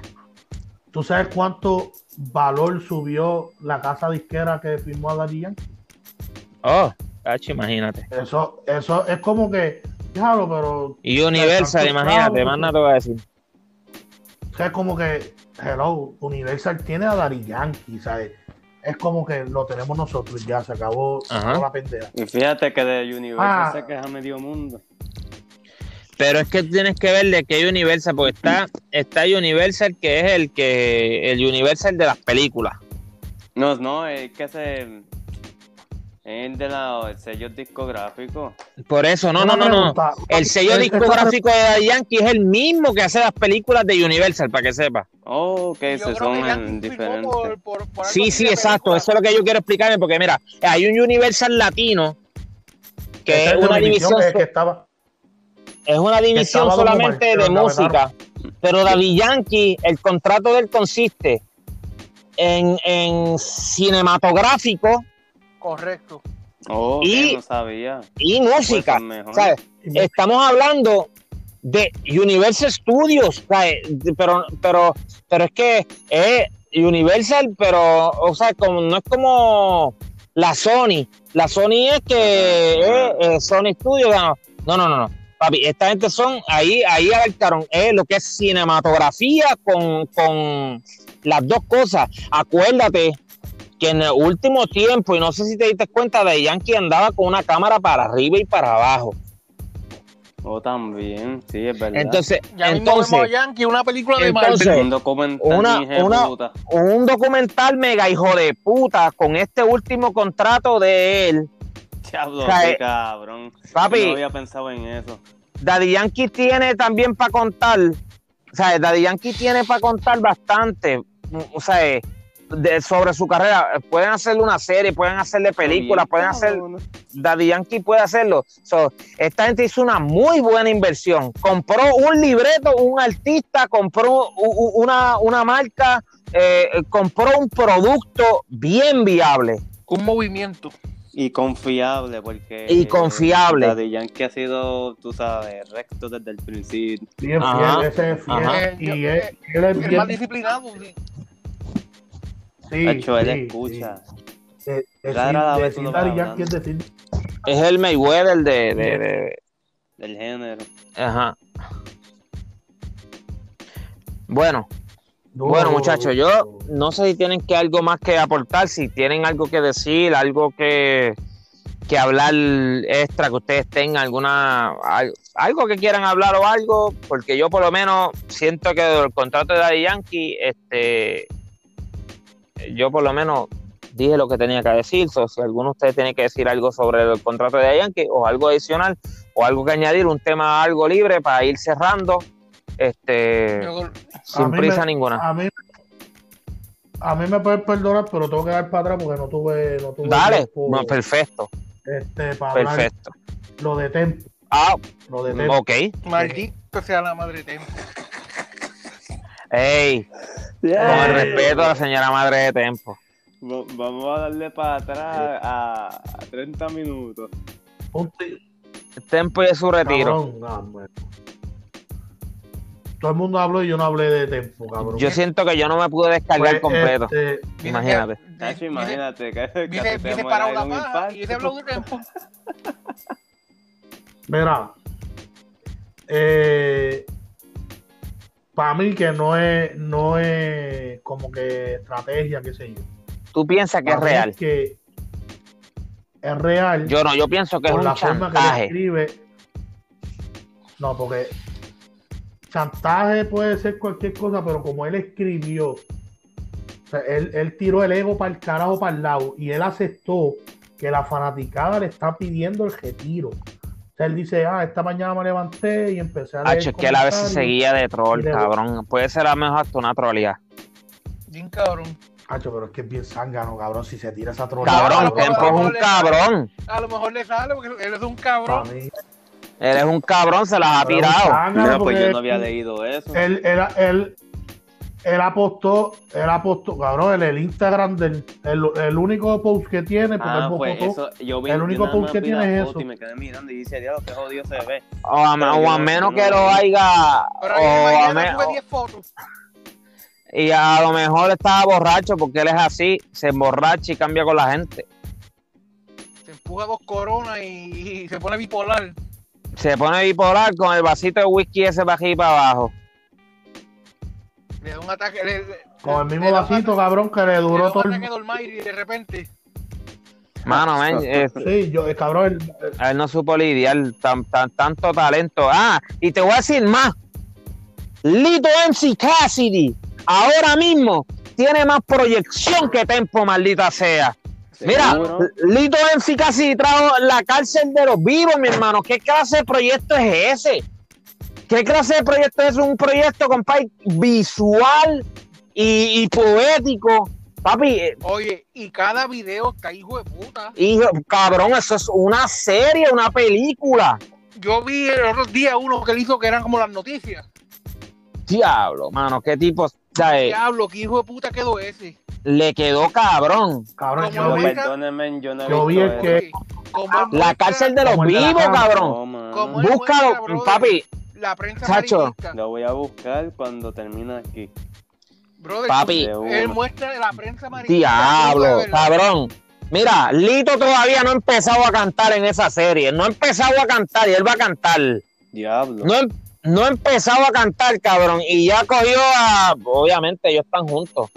¿Tú sabes cuánto valor subió la casa disquera que firmó a Daddy Yankee? Oh, imagínate. Eso, eso es como que, déjalo, pero Y Universal, imagínate, más nada te voy a decir. o sea, es como que, hello, Universal tiene a Daddy Yankee, ¿sabes? Es como que lo tenemos nosotros, ya se acabó, se Ajá. acabó la pendeja. Y fíjate que de Universal Ah. se queja medio mundo. Pero es que tienes que ver de qué Universal, porque está, está Universal, que es el que el Universal de las películas. No, no, es que se. Es de la el sello discográfico. Por eso, no, no, no, no. El sello discográfico de Daddy Yankee es el mismo que hace las películas de Universal, para que sepa. Oh, Yo se son diferentes. por- por- por algo Sí, sí, exacto. película. Eso es lo que yo quiero explicarme, porque mira, hay un Universal latino que es una división, es que estaba, es una división Omar, solamente de música. Pero Daddy Yankee, el contrato de él consiste en, en cinematográfico Correcto. Oh, Y- que no sabía. y Pues música. y- Estamos hablando de Universal Studios, ¿sabes? pero, pero, pero es que es Universal, pero, o sea, como, no es como, la Sony. La Sony es que Sony Studio ganó. No, no, no, no. Papi, esta gente son, ahí, ahí abarcaron eh, lo que es cinematografía con, con las dos cosas. Acuérdate que en el último tiempo, y no sé si te diste cuenta, de Yankee andaba con una cámara para arriba y para abajo. Oh, también, sí, es verdad. Entonces, Ya mismo entonces vemos a Yankee, una película de entonces- Marvel. un documental una- puta. un documental mega hijo de puta con este último contrato de él. Diablo, o sea, qué eh, cabrón. Papi, No había pensado en eso. Daddy Yankee tiene también para contar, o sea, Daddy Yankee tiene para contar bastante, o sea, de- sobre su carrera. Pueden hacerle una serie, pueden hacerle películas, pueden hacer. Daddy Yankee puede hacerlo. So, esta gente hizo una muy buena inversión. Compró un libreto, un artista, compró una, una marca, eh, compró un producto bien viable. Un movimiento. Y confiable, porque. Y confiable. Daddy Yankee ha sido, tú sabes, recto desde el principio. Bien Ajá, fiel, ese es fiel. ajá. Y Eh, él, él es El bien. más disciplinado. Sí. Sí, Hecho, él sí, escucha. sí. De- decir- es decir. Es el Mayweather de. de- de- Del género. ajá. Bueno, bueno, muchachos, yo no sé si tienen que algo más que aportar, si tienen algo que decir, algo que, que hablar extra, que ustedes tengan alguna al- algo que quieran hablar o algo, porque yo por lo menos siento que el contrato de Daddy Yankee, este, yo por lo menos dije lo que tenía que decir. So, si alguno de ustedes tiene que decir algo sobre el contrato de Yankee o algo adicional o algo que añadir, un tema algo libre para ir cerrando, este, Yo- sin prisa me- ninguna. A mí, a mí me pueden perdonar, pero tengo que dar para atrás porque no tuve, no tuve Dale, tiempo, no, perfecto, este, para hablar perfecto. lo de Tempo. Ah, Lo de Tempo. ok. Maldito sea la madre Tempo. Ey, con el respeto a la señora madre de Tempo. Va- Vamos a darle para atrás a, a 30 minutos. Tempo y su retiro. cabrón, bueno. Todo el mundo habló y yo no hablé de Tempo, cabrón. Yo siento que yo no me pude descargar Pues, completo. este, Imagínate. dice- imagínate Dice, dice para de una un paja y dice habló de Tempo. Mira, eh, para mí que no es, no es como que estrategia, qué sé yo. Tú piensas que es real. que es real Yo no, yo pienso que es por un la forma que escribe. No, porque chantaje puede ser cualquier cosa, pero como él escribió, o sea, él, él tiró el ego para el carajo para el lado y él aceptó que la fanaticada le está pidiendo el retiro. O sea, él dice, ah, esta mañana me levanté y empecé a leer Hacho, es que él a veces seguía de troll, cabrón. Puede ser a lo mejor hasta una troleada. Bien cabrón. Hacho, pero es que es bien zángano, cabrón, si se tira esa troleada. Cabrón, Tempo es un cabrón. A lo mejor le sale porque él es un cabrón. Él es un cabrón, se las ha tirado. No, pues yo no había leído eso. él, él, él, él apostó, él apostó, cabrón, el, el Instagram del, el, el único post que tiene, porque Ah, pues eso, yo vi, el único post que tiene es eso. Y me quedé mirando y dice, diablo, qué jodido se ve. O a, o menos que lo haya. Pero o a mañana me- sube o- 10 fotos. y a lo mejor estaba borracho porque él es así, se emborracha y cambia con la gente. Se empuja dos coronas y, y se pone bipolar. Se pone bipolar con el vasito de whisky ese para aquí y para abajo. Le da un ataque. Le, le- con el le mismo un vasito, ataque- cabrón, que le le duró un todo el... ataque y de repente. Mano, men, eh, Sí, yo, eh, cabrón, el- el- él no supo lidiar tan, tan, tanto talento. Ah, y te voy a decir más. Lito MC Cassidy, ahora mismo, tiene más proyección que Tempo, maldita sea. Mira, Seguro. Lito MC Cassidy trajo la cárcel de los vivos, mi hermano. ¿Qué clase de proyecto es ese? ¿Qué clase de proyecto es? Un proyecto, compadre, visual y, y poético. Papi, eh, Oye, y cada video está hijo de puta. hijo, cabrón, eso es una serie, una película. Yo vi el otro día uno que él hizo que eran como las noticias. Diablo, mano, qué tipo, sea, eh, Diablo, qué hijo de puta quedó ese. le quedó cabrón. cabrón, Como yo Perdónenme, yo no yo vi el que- La cárcel de los vivos, cabrón. Búscalo, papi, La prensa Chacho. Lo voy a buscar cuando termine aquí. Brother, papi. De él muestra la prensa amarillista. Diablo, cabrón. Mira, Lito todavía no ha empezado a cantar en esa serie. No ha empezado a cantar y él va a cantar. Diablo. No, ha- no ha empezado a cantar, cabrón. Y ya cogió a. Obviamente, ellos están juntos.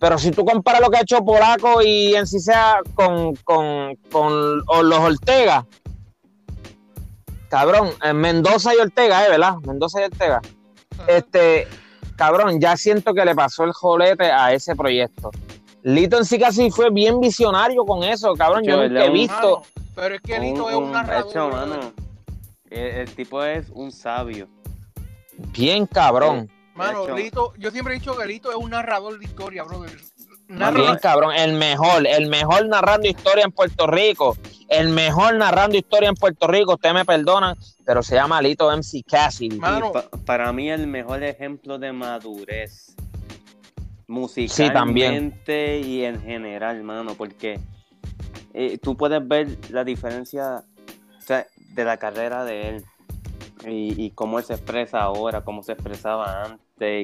Pero si tú comparas lo que ha hecho Polaco y en sí sea con, con, con o- los Ortega, cabrón, eh, Mendoza y Ortega, ¿eh? ¿Verdad? Mendoza y Ortega. Este, cabrón, ya siento que le pasó el jolete a ese proyecto. Lito en sí casi fue bien visionario con eso, cabrón. Yo Yo, nunca he visto. Mano, pero es que Lito Un- es un un- narrador. hecho, el, el tipo es un sabio. Bien cabrón. Mano. Lito, yo siempre he dicho que Lito es un narrador de historia, brother. Bien cabrón. El mejor, el mejor narrando historia en Puerto Rico. El mejor narrando historia en Puerto Rico. Ustedes me perdonan, pero se llama Lito MC Cassidy. Pa- para mí el mejor ejemplo de madurez musicalmente Sí, también. y en general, mano, porque eh, tú puedes ver la diferencia o sea, de la carrera de él y, y cómo él se expresa ahora, cómo se expresaba antes, que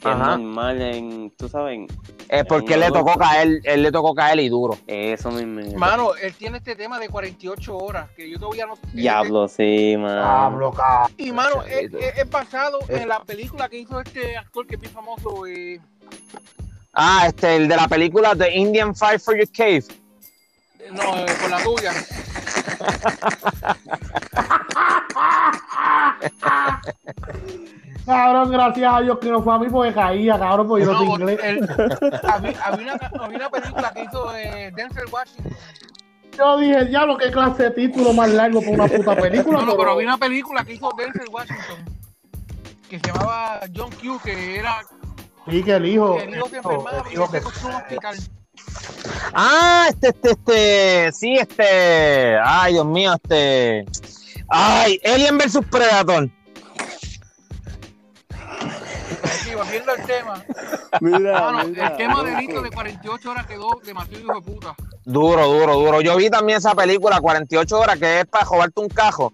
es Ajá. normal en, tú sabes, Es porque le tocó caer, él le tocó caer y duro. eso mismo. Mano, él tiene este tema de 48 horas, que yo todavía no... Diablo, sí, mano. Cabrón. Y, mano, es, es- es basado Es- en la película que hizo este actor que es bien famoso, eh, Ah, este, el de la película The Indian Fight for Your Cave. no, eh, con la tuya. Cabrón, gracias a Dios que no fue a mí porque caía, cabrón, porque yo no No, inglés. el- había, había una, había una película que hizo eh, Denzel Washington. Yo dije, diablo, qué clase de título más largo para una puta película. No, no, pero pero- había una película que hizo Denzel Washington que se llamaba John Q, que era Sí, que el hijo. que el hijo se enfermaba y se un hospital. Ah, este, este, este, sí, este, ay, Dios mío, este, ay, Alien versus Predator. Volviendo al tema. Mira, Mano, mira, el tema de loco. Lito de 48 horas quedó demasiado hijo de puta. Duro, duro, duro. Yo vi también esa película, 48 horas, que es para robarte un cajo.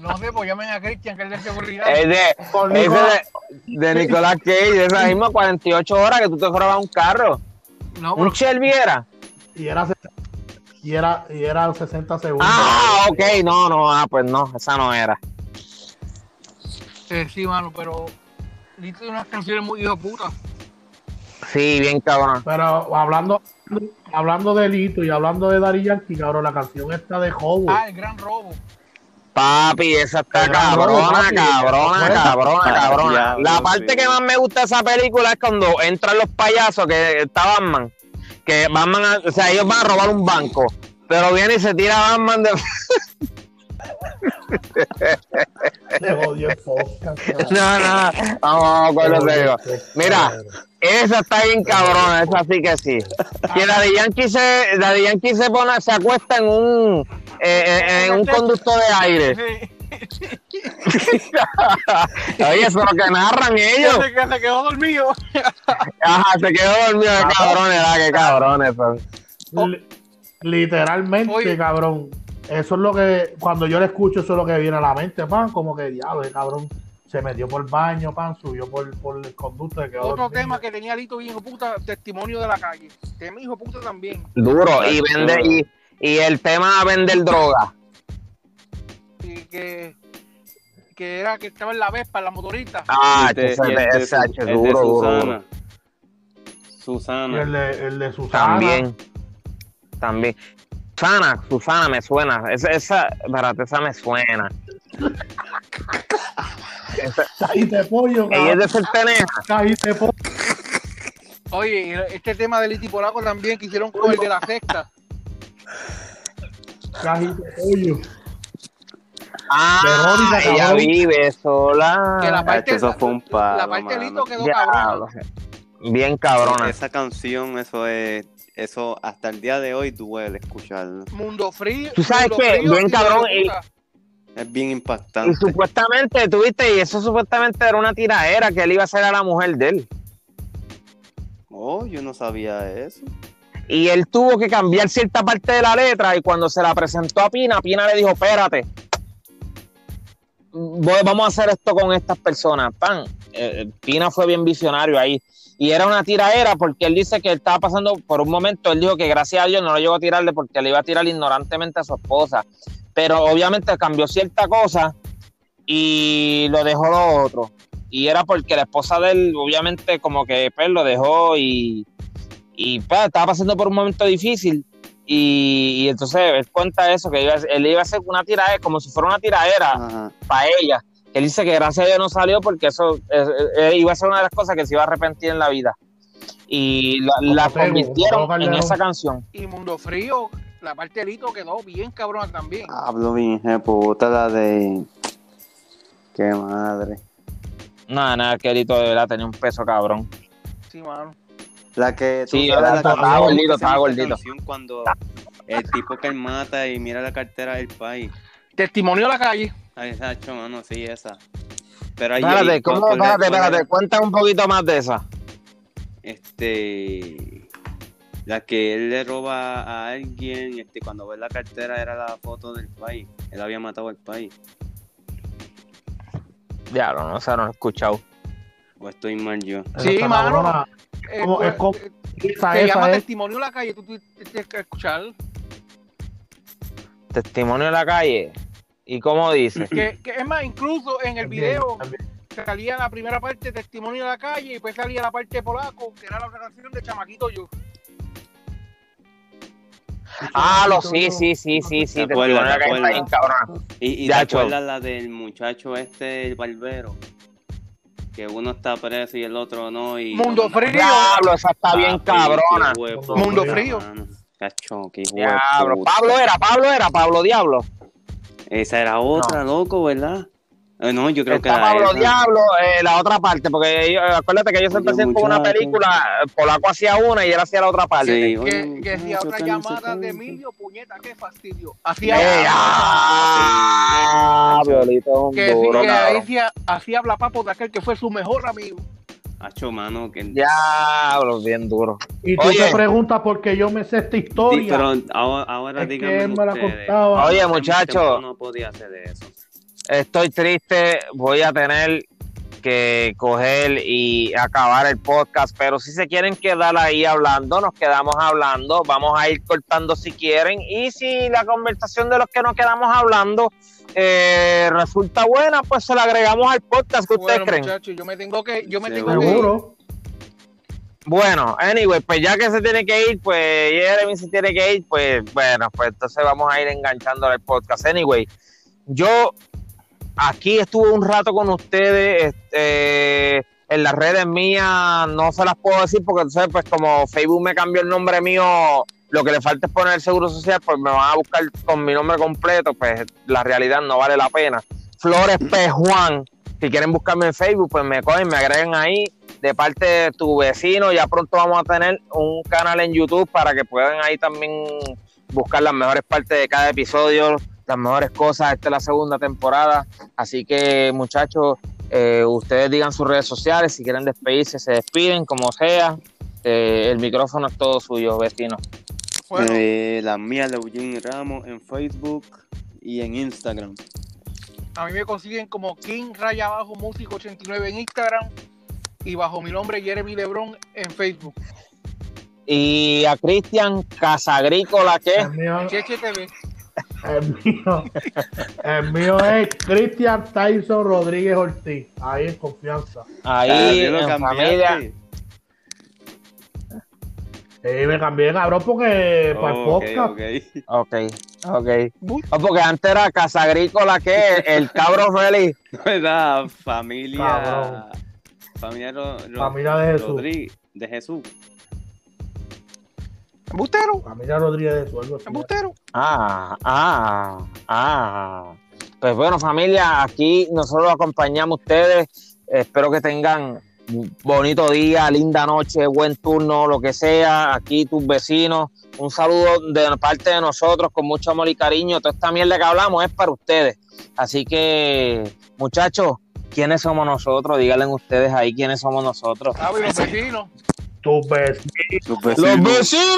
No sé, pues llamen a Christian, que es de seguridad. Es de, Nicolas- de, de Nicolás Cage, esa misma 48 horas que tú te robas un carro. no, Un Shelby era. Y era, y era, y era 60 segundos. Ah, ok, no, no, ah, pues no, esa no era. eh, sí, mano, pero Lito tiene unas canciones muy hijo puta. Sí, bien cabrón. Pero hablando, hablando de Lito y hablando de Dari Yankee, cabrón, la canción esta de Hobo. Ah, el gran robo. Papi, esa está robo, cabrona, cabrona, cabrona, cabrona. La parte sí. que más me gusta de esa película es cuando entran los payasos, que está Batman. Que Batman, a- o sea, ellos van a robar un banco. Pero viene y se tira Batman de. Se jodió el podcast. cabrón. No, no, vamos, con lo que digo. Mira, esa está bien cabrona, esa sí que sí. Que la de Yankee se, la de Yankee se pone, se acuesta en un, eh, eh, en un conducto de aire. Oye, eso es lo que narran ellos. Se, que se quedó dormido. Ajá, se quedó dormido de cabrones, ¿verdad? Qué cabrones son. Li- Literalmente, Oye. cabrón. Eso es lo que, cuando yo le escucho, eso es lo que viene a la mente, pan. Como que diablo, el cabrón se metió por el baño, pan, subió por, por el conducto Otro tema que tenía Lito bien hijo puta, testimonio de la calle. Tema hijo puta también. Duro, y vende, y, y el tema de vender droga. Y que, que era que estaba en la Vespa, en la motorista. Ah, El de- ese, y el de ese, Su- ese, el de duro, duro, Susana. Y Susana. el de, el de Susana. También, también. Susana, Susana me suena. Esa, esa, espérate, esa me suena. Esa- Cajita de pollo, ella es de Certeneja. Cajita de pollo. Oye, este tema del Liti Polaco también que hicieron con el de la sexta. Cajita de pollo. Ah, Verónica, ella cabrón. vive sola. Que la parte, eso fue un palo, la parte Lito mano. quedó cabrona. Bien cabrona. Esa canción, eso es, eso hasta el día de hoy duele escucharlo. Mundo frío. Tú sabes Frío bien y cabrón, puta. Es bien Y impactante. supuestamente, tuviste, y eso supuestamente era una tiraera que él iba a hacer a la mujer de él. Oh, yo no sabía eso. Y él tuvo que cambiar cierta parte de la letra y cuando se la presentó a Pina, Pina le dijo, espérate, voy- vamos a hacer esto con estas personas, pan. eh, Pina fue bien visionario ahí. Y era una tiraera porque él dice que él estaba pasando por un momento, él dijo que gracias a Dios no lo llegó a tirarle porque le iba a tirar ignorantemente a su esposa. Pero obviamente cambió cierta cosa y lo dejó lo otro. Y era porque la esposa de él, obviamente, como que pues, lo dejó y, y pues, estaba pasando por un momento difícil. Y, y entonces él cuenta eso, que iba, él iba a hacer una tiraera, como si fuera una tiraera Ajá. para ella. Él dice que gracias a Dios no salió porque eso eh, eh, iba a ser una de las cosas que se iba a arrepentir en la vida. Y la, convirtieron en esa canción. Y Mundo Frío, la parte de Lito quedó bien cabrona también. Hablo bien, puta, la de. Qué madre. Nada, nada, que Lito de verdad tenía un peso cabrón. Sí, mano. La que. tú Sí, sabes, la estaba ¿cómo gordito, estaba gordito. Cuando el tipo que él mata y mira la cartera del país. Testimonio a la calle. Ay, esa hecho, mano, sí, esa. Pero ahí. Espérate, ahí, ¿cómo? ¿cuál era- Espérate, espérate, cuenta un poquito más de esa. Este. La que él le roba a alguien, este, cuando ve la cartera era la foto del país. Él había matado al país. Diablo, no no lo he escuchado. O estoy mal yo. Sí, mano. Eh, como- pues, es como- eh, esa- se esa llama es- Testimonio a la calle. Tú tú tienes que escuchar. Testimonio en la calle. ¿Y cómo dice? Que, que es más, incluso en el También, video también. salía la primera parte Testimonio a la calle y después salía la parte polaco, que era la canción de Chamaquito Yo. Ah, lo sí, sí, sí, sí, sí. ¿Te acuerdas, Testimonio en la te calle está bien cabrón. Y, y te acuerdas la del muchacho este, el barbero. Que uno está preso y el otro no. Y Mundo Frío. Diablo, esa está bien cabrona. huevo, Mundo Frío. mano. Cacho, qué Diablo. Pablo era, Pablo era, Pablo Diablo. Esa era otra, loco, ¿verdad? Eh, no, yo creo que Pablo esa. Diablo, eh, la otra parte, porque ellos- acuérdate que ellos Oye, empezaron con una película, eh, Polaco hacía una y él hacía la otra parte. Sí, Que, oye, que hacía otra llamada de. Emilio, puñeta, qué fastidio. Eh, Hacía, ah, Violito que, duro, que hacía, hacía habla papo de aquel que fue su mejor amigo. Hacho, mano, que... Diablo, bien duro. Y tú Oye. te preguntas por qué yo me sé esta Sí, historia. pero ahora, ahora Es que díganme él me la ustedes. contaba. Oye, muchacho. No podía hacer eso. Estoy triste, voy a tener que coger y acabar el podcast, pero si se quieren quedar ahí hablando, nos quedamos hablando, vamos a ir cortando si quieren, y si la conversación de los que nos quedamos hablando eh, resulta buena, pues se la agregamos al podcast, ¿qué ustedes Bueno, creen? muchachos, yo me tengo que, yo me tengo que ir. Bueno, anyway, pues ya que se tiene que ir, pues Jeremy se tiene que ir, pues bueno, pues entonces vamos a ir enganchando el podcast. Anyway, yo aquí estuve un rato con ustedes, este, en las redes mías, no se las puedo decir porque entonces, pues como Facebook me cambió el nombre mío, lo que le falta es poner el seguro social, pues me van a buscar con mi nombre completo, pues la realidad no vale la pena. Flores P. Juan, si quieren buscarme en Facebook, pues me cogen, me agregan ahí de parte de tu vecino. Ya pronto vamos a tener un canal en YouTube para que puedan ahí también buscar las mejores partes de cada episodio, las mejores cosas. Esta es la segunda temporada. Así que, muchachos, eh, ustedes digan sus redes sociales. Si quieren despedirse, se despiden, como sea. Eh, el micrófono es todo suyo, vecino. Bueno, Eh, la mía, Eugene Ramos, en Facebook y en Instagram. a mí me consiguen como King Raya Abajo Músico 89 en Instagram y bajo mi nombre Jeremy Lebron en Facebook. Y a Cristian Casagrícola, mío, Cheche TV. El mío, el mío es Cristian Tyson Rodríguez Ortiz. Ahí en confianza. Ahí Ah, ¿sí lo en familia. Y me cambié, cabrón, porque para el Oh, ok, podcast. ok. Ok, ok. Oh, porque antes era Casa Agrícola, ¿qué? El cabro feliz. ¿Verdad? Familia. Cabrón. Familia, Ro- Ro- Familia de Jesús. Rodríguez, de Jesús. Embustero, Familia Rodríguez de Sueldo. embustero. Ah, ah, ah. Pues bueno, familia, aquí nosotros los acompañamos a ustedes. Espero que tengan bonito día, linda noche, buen turno, lo que sea. Aquí tus vecinos. Un saludo de parte de nosotros con mucho amor y cariño. Toda esta mierda que hablamos es para ustedes. Así que, muchachos, ¿quiénes somos nosotros? Díganle ustedes ahí quiénes somos nosotros. Ah, y los vecinos. Tus vecinos. Los ¡Los vecinos!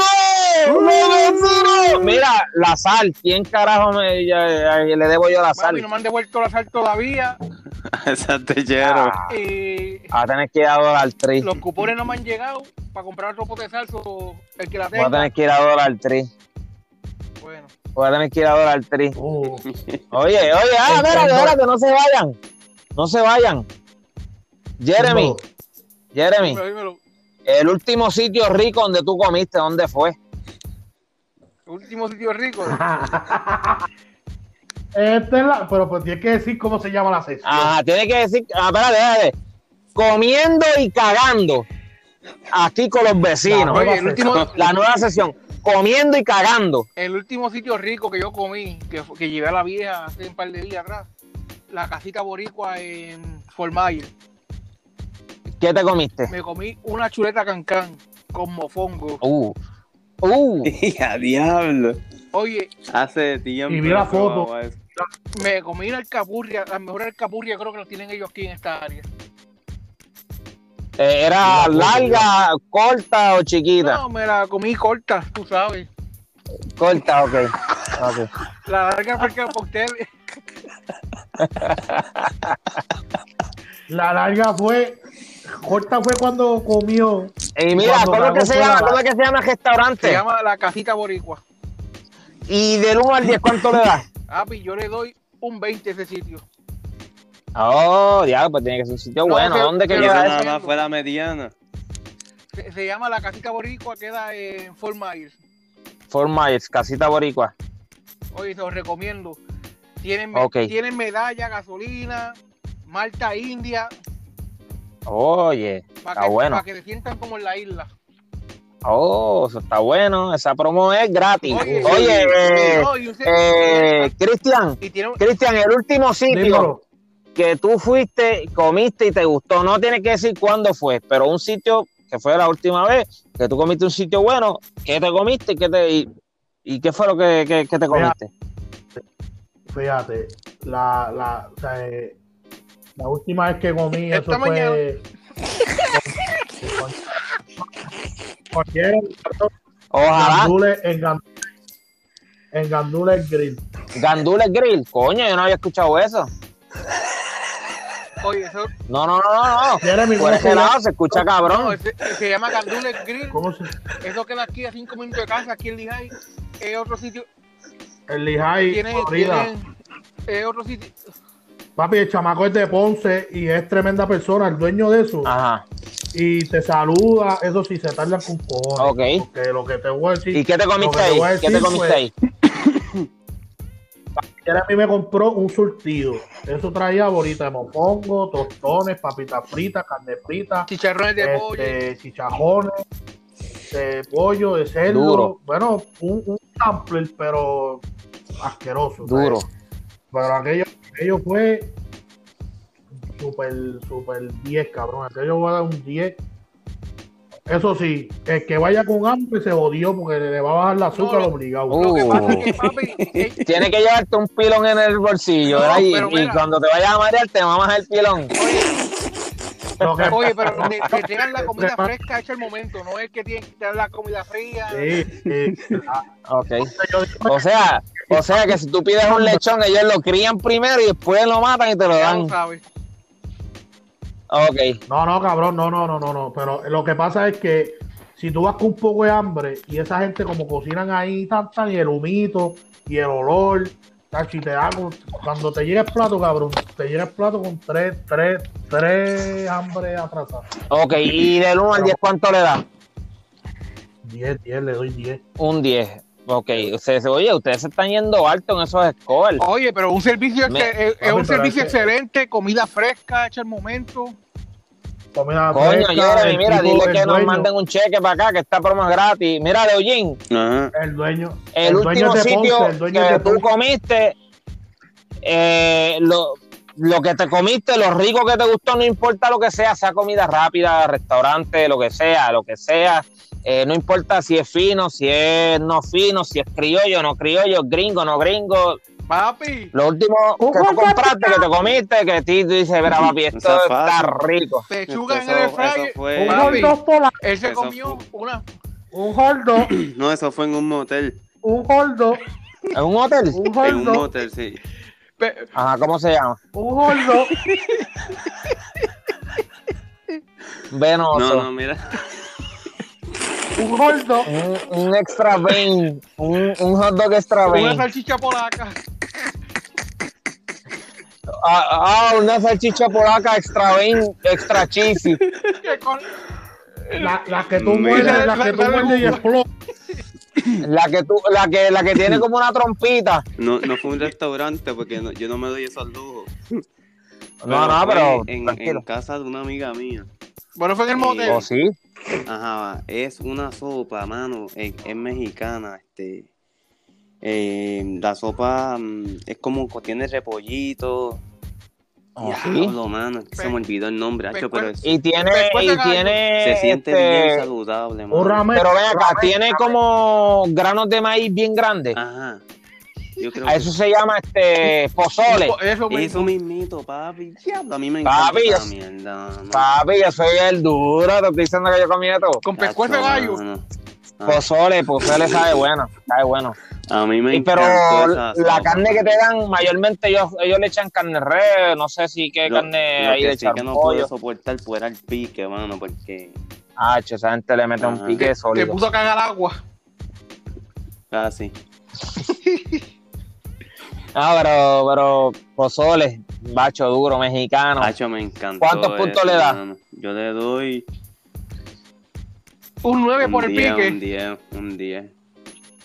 ¡Los vecinos! Mira, la sal. ¿Quién carajo me, ya- ya- le debo yo la Mami, sal? no me han devuelto la sal todavía. Exacto, Jero. Ah, Eh, vas a tener que ir a Dollar Tree. los cupones no me han llegado para comprar otro pote de salsa. o El que la Voy a tenga. tener que ir a Dollar Tree. Bueno, Voy a tener que ir a Dollar Tree. Uh, Oye, oye, ah, espérate, espérate, no se vayan. No se vayan. Jeremy, no. Jeremy, dímelo, dímelo. El último sitio rico donde tú comiste, ¿dónde fue? El último sitio rico. Esta es la, pero pues tienes que decir cómo se llama la sección. Ajá, tiene que decir, ah, espérate, espérate. Comiendo y cagando. Aquí con los vecinos. Oye, el último, La nueva sesión. Comiendo y cagando. el último sitio rico que yo comí, que, que llevé a la vieja hace un par de días atrás, la casita boricua en Fort Myers. ¿Qué te comiste? Me comí una chuleta cancán con mofongo. Uh. Uh. A diablo. Oye, Hace tiempo. Y vi la foto. me comí una alcapurria, las mejores alcapurrias creo que las tienen ellos aquí en esta área. Eh, ¿Era larga, corta o chiquita? No, me la comí corta, tú sabes. Corta, ok. Ok. La larga porque para ustedes. La larga fue, corta fue cuando comió. Y mira, ¿cómo es que se llama? la- ¿Cómo es que se llama el Se restaurante? llama la casita boricua. Y del 1 al 10, ¿cuánto le das? Api, yo le doy un 20 a ese sitio. Oh, diablo, pues tiene que ser un sitio No, bueno. ¿Dónde queda nada más fue la mediana. Se, se llama la casita boricua, queda en Fort Myers. Fort Myers, casita boricua. Oye, se los recomiendo. Tienen, tienen medalla, gasolina, Malta India, Oye, para está que, bueno. pa' que se sientan como en la isla. Oh, eso está bueno. Esa promo es gratis. Oye, Oye, eh, no, eh, Cristian, un- el último sitio Dímelo. que tú fuiste, comiste y te gustó, no tienes que decir cuándo fue, pero un sitio que fue la última vez que tú comiste un sitio bueno, ¿qué te comiste y qué, te, y, y qué fue lo que, que- que te comiste? Fíjate, la, la, o sea, eh, la última vez que comí, Esta eso fue. Ojalá. Gandules en, Gan- en Gandules Grill. Gandules Grill, coño, yo no había escuchado eso. Oye, eso No, no, no, no, no. Jeremy, Por ¿cómo ese lado se escucha no, cabrón. ese- se llama Gandules Grill. ¿Cómo se Eso queda aquí a 5 minutos de casa, aquí en Lehigh. Es otro sitio. El Lehigh, Tiene, tienen- es otro sitio. Papi, el chamaco es de Ponce y es tremenda persona, el dueño de eso. Ajá. Y te saluda, eso sí, se tarda con cojones. Ok. Porque lo que te voy a decir. ¿Y qué te comiste te ahí? voy a ¿Qué te decir comiste ahí? Jeremy me compró un surtido. Eso traía bolita de mopongo, tostones, papitas fritas, carne frita, Chicharrones de pollo. este, chichajones, de pollo, de cerdo. Duro. Bueno, un, un sampler, pero asqueroso. Duro. ¿sabes? Pero aquello, aquello fue super, super 10, cabrón. Aquello va a dar un 10. Eso sí, el que vaya con hambre se jodió porque le va a bajar el azúcar No, obligado. Uh. Lo que pasa es que, papi, eh, Tienes que llevarte un pilón en el bolsillo, No, ¿verdad? Y, cuando te vayas a marear, te mamas el pilón. Lo que- oye, pero que, que tengan la comida fresca hecha al momento, no es que tienen que dar la comida fría. Sí, sí. Ok. Yo- O sea, o sea que si tú pides un lechón, ellos lo crían primero y después lo matan y te lo dan. Ok. No, no, cabrón, no, no, no, no, no. Pero lo que pasa es que si tú vas con un poco de hambre y esa gente como cocinan ahí tanta y el humito y el olor, tacho, y te da con- cuando te llega el plato, cabrón, te llega el plato con tres, tres, tres hambre atrasadas. Ok, y del 1 al 10, ¿cuánto le da? 10, 10, le doy 10. Un 10. Ok, ustedes, oye, ustedes se están yendo alto en esos scores. Oye, pero un servicio, Me- exce- es, un servicio que- excelente, comida fresca hecha al momento. Comida Coño, fresca, Jeremy, el mira, dile el que nos dueño- manden un cheque para acá, que esta promo gratis. Mira, Leoyin. El dueño. el, último sitio Ponce, el dueño es que tú comiste, eh, lo, lo que te comiste, lo rico que te gustó, no importa lo que sea, sea comida rápida, restaurante, lo que sea, lo que sea. Eh, no importa si es fino, si es no fino, si es criollo, no criollo, gringo, no gringo. Papi, Lo último que tú compraste, que te comiste, que ti- tú dices, mira, papi, esto Eso está fácil. rico. pechuga en el fryer. Un por la- él se Eso comió una. un hot dog, No, eso fue en un motel. un hot dog, ¿En un hotel? un hot En un motel, sí. Pe- Ajá, ¿cómo se llama? Un gordo. Venoso. No, no, mira. Un gordo. Un, un extra vein, un, un hot dog extra Una vein. salchicha polaca. Ah, ah, una salchicha polaca extra vein, extra cheesy. La, la que tú muerdes, la que tú muerdes y explota. La que tú, la que, la que tiene como una trompita. No, no fue un restaurante porque no- yo no me doy esos lujos. No, no, pero en casa de una amiga mía. Bueno, fue en el motel. ¿O sí? Ajá, es una sopa, mano. Es, es mexicana. Este. eh, la sopa mm, es como tiene repollito. ¿O sí? Diablo, mano. es que se me olvidó el nombre, hacho, pero es- Y tiene, y tiene, se siente este, bien saludable, mano. ramen. pero ven acá, tiene como granos de maíz bien grandes. Ajá. Yo creo A que eso se llama este pozole. Eso mismo. Eso mismito, papi. A mí me Papi, encanta yo- esa mierda. no. Papi, yo soy el duro, te estoy diciendo que yo comí de todo. Con pescuezo de gallo. Ah, Pozole, pozole sabe bueno, sabe bueno. A mí me Y pero esa la sopa. carne que te dan, mayormente ellos, ellos le echan carne res, no sé si qué Lo- carne lo ahí que de sí echar que no pollo. puedo soportar fuera el pique, mano, porque Ah, esa gente le mete un pique Te sólido. puso a cagar agua. casi. Ah, pero, pero pozole, bacho duro, mexicano. Hacho, me encantó. ¿Cuántos puntos eso, le da? mano. Yo le doy Un 9 un por el 10, un pique. 10, un 10.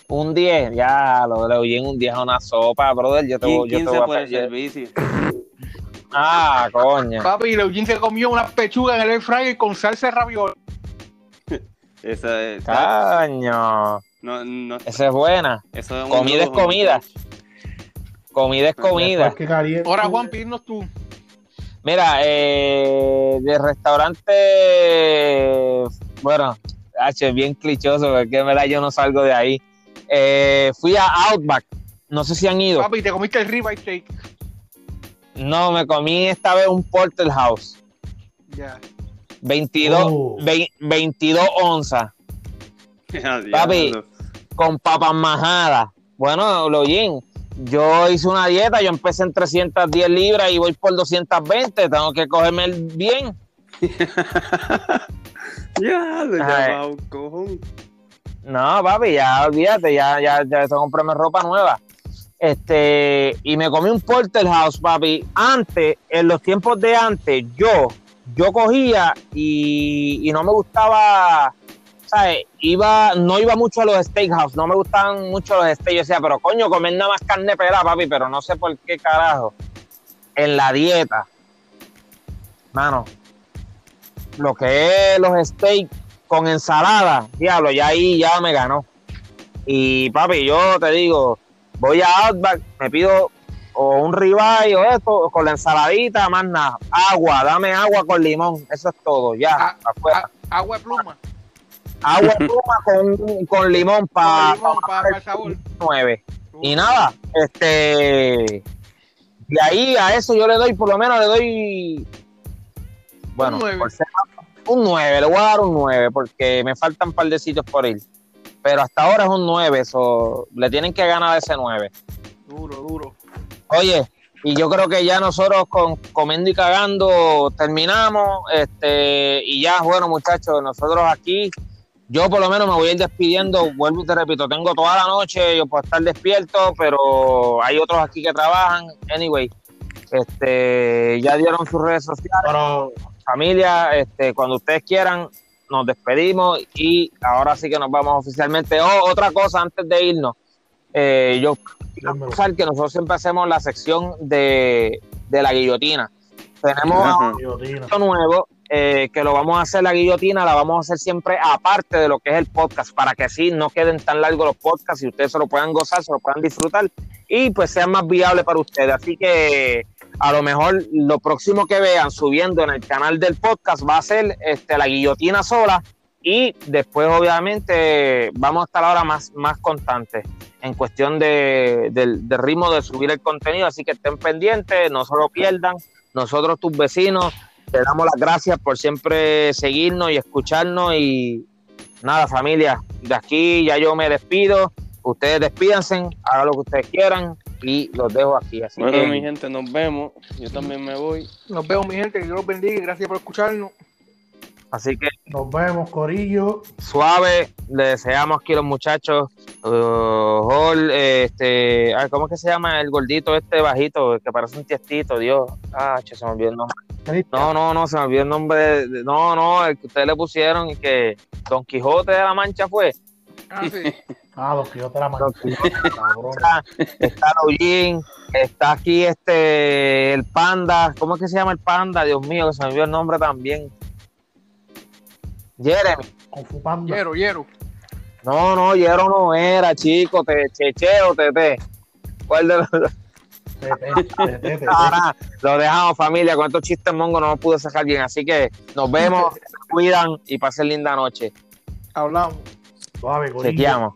Un 10, ya, lo de Eugene, un 10 a una sopa, brother. Yo te, voy- yo te 15 voy a por el servicio. Ah, coño. Papi, Leugín se comió una pechuga en el air fryer con salsa de ravioli. Esa es, Caño. no, no, Esa es buena. eso es un Comida es comida. Comida es comida. Ahora, Juan, pidirnos tú. Mira, eh, de restaurante, bueno, H, es bien clichoso, porque en verdad yo no salgo de ahí. Eh, fui a Outback, no sé si han ido. Papi, te comiste el ribeye steak. No, me comí esta vez un porterhouse, Ya. 22, Oh. vei- 22 onzas, Papi. con papas majadas. Bueno, Login, yo hice una dieta, yo empecé en 310 libras y voy por 220, tengo que cogerme el bien. Ya, ya Ay. va un cojón. No, papi, ya olvídate, ya, ya, ya tengo que comprarme ropa nueva. Este, y me comí un porterhouse, papi. Antes, en los tiempos de antes, yo, yo cogía y, y no me gustaba, ¿sabes? Iba, no iba mucho a los steakhouse, no me gustaban mucho los steaks. Yo decía, pero coño, comer nada más carne pelada, papi, pero no sé por qué carajo. En la dieta, mano, lo que es los steaks con ensalada, diablo, ya ahí ya me ganó. Y papi, yo te digo, voy a Outback, me pido o un ribeye o esto, o con la ensaladita, más nada. Agua, dame agua con limón, eso es todo, ya, Ah, afuera. A- agua de pluma. Agua pluma con, con limón para limón, para el sabor. nueve. Y nada, este, de ahí a eso yo le doy, por lo menos le doy, bueno, Un nueve. por ser- un 9, le voy a dar un 9 porque me faltan un par de sitios por ir. Pero hasta ahora es un 9, eso le tienen que ganar ese 9. Duro, duro. Oye, y yo creo que ya nosotros con comiendo y cagando terminamos. Este, y ya, bueno, muchachos, nosotros aquí, yo por lo menos me voy a ir despidiendo. Vuelvo y te repito, tengo toda la noche, yo puedo estar despierto, pero hay otros aquí que trabajan. Anyway, este, ya dieron sus redes sociales Pero familia, este, cuando ustedes quieran, nos despedimos y ahora sí que nos vamos oficialmente. Oh, otra cosa antes de irnos, eh, yo quiero usar que nosotros siempre hacemos la sección de, de la guillotina. Tenemos algo nuevo eh, que lo vamos a hacer la guillotina, la vamos a hacer siempre aparte de lo que es el podcast, para que así no queden tan largos los podcasts y ustedes se lo puedan gozar, se lo puedan disfrutar y pues sean más viables para ustedes. Así que a lo mejor lo próximo que vean subiendo en el canal del podcast va a ser este, la guillotina sola y después obviamente vamos a estar ahora más, más constantes en cuestión de, del, ritmo de subir el contenido, así que estén pendientes, no se lo pierdan. Nosotros, tus vecinos, te damos las gracias por siempre seguirnos y escucharnos y nada, familia, de aquí ya yo me despido, ustedes despídanse, hagan lo que ustedes quieran y los dejo aquí. Así Bueno, que mi gente, nos vemos. Yo también me voy. Nos vemos, mi gente. Que Dios los bendiga y gracias por escucharnos. Así que Nos vemos, Corillo. suave, le deseamos aquí a los muchachos, uh, Hall, este, ay, ¿cómo es que se llama el gordito este bajito que parece un tiestito, Dios? Ah, che, se me olvidó el nombre. Cristian. No, no, no, se me olvidó el nombre, de- de- no, no, el que ustedes le pusieron y que Don Quijote de la Mancha fue. Ah, sí. Ah, los Quijote de la Don Mancha. Quijote, Cabrón. está, está está aquí este, el panda, ¿cómo es que se llama el panda? Dios mío, que se me olvidó el nombre también. Jeremy. Con Fu Panda. Yero, Yero. No, no, Yero no era, chico, te checheo, tete. ¿Cuál de los Tete, tete, tete. Ahora lo dejamos, familia? Con estos chistes mongos no nos pude sacar bien. Así que nos vemos, cuidan y pasen linda noche. Hablamos. Suave. Chequeamos.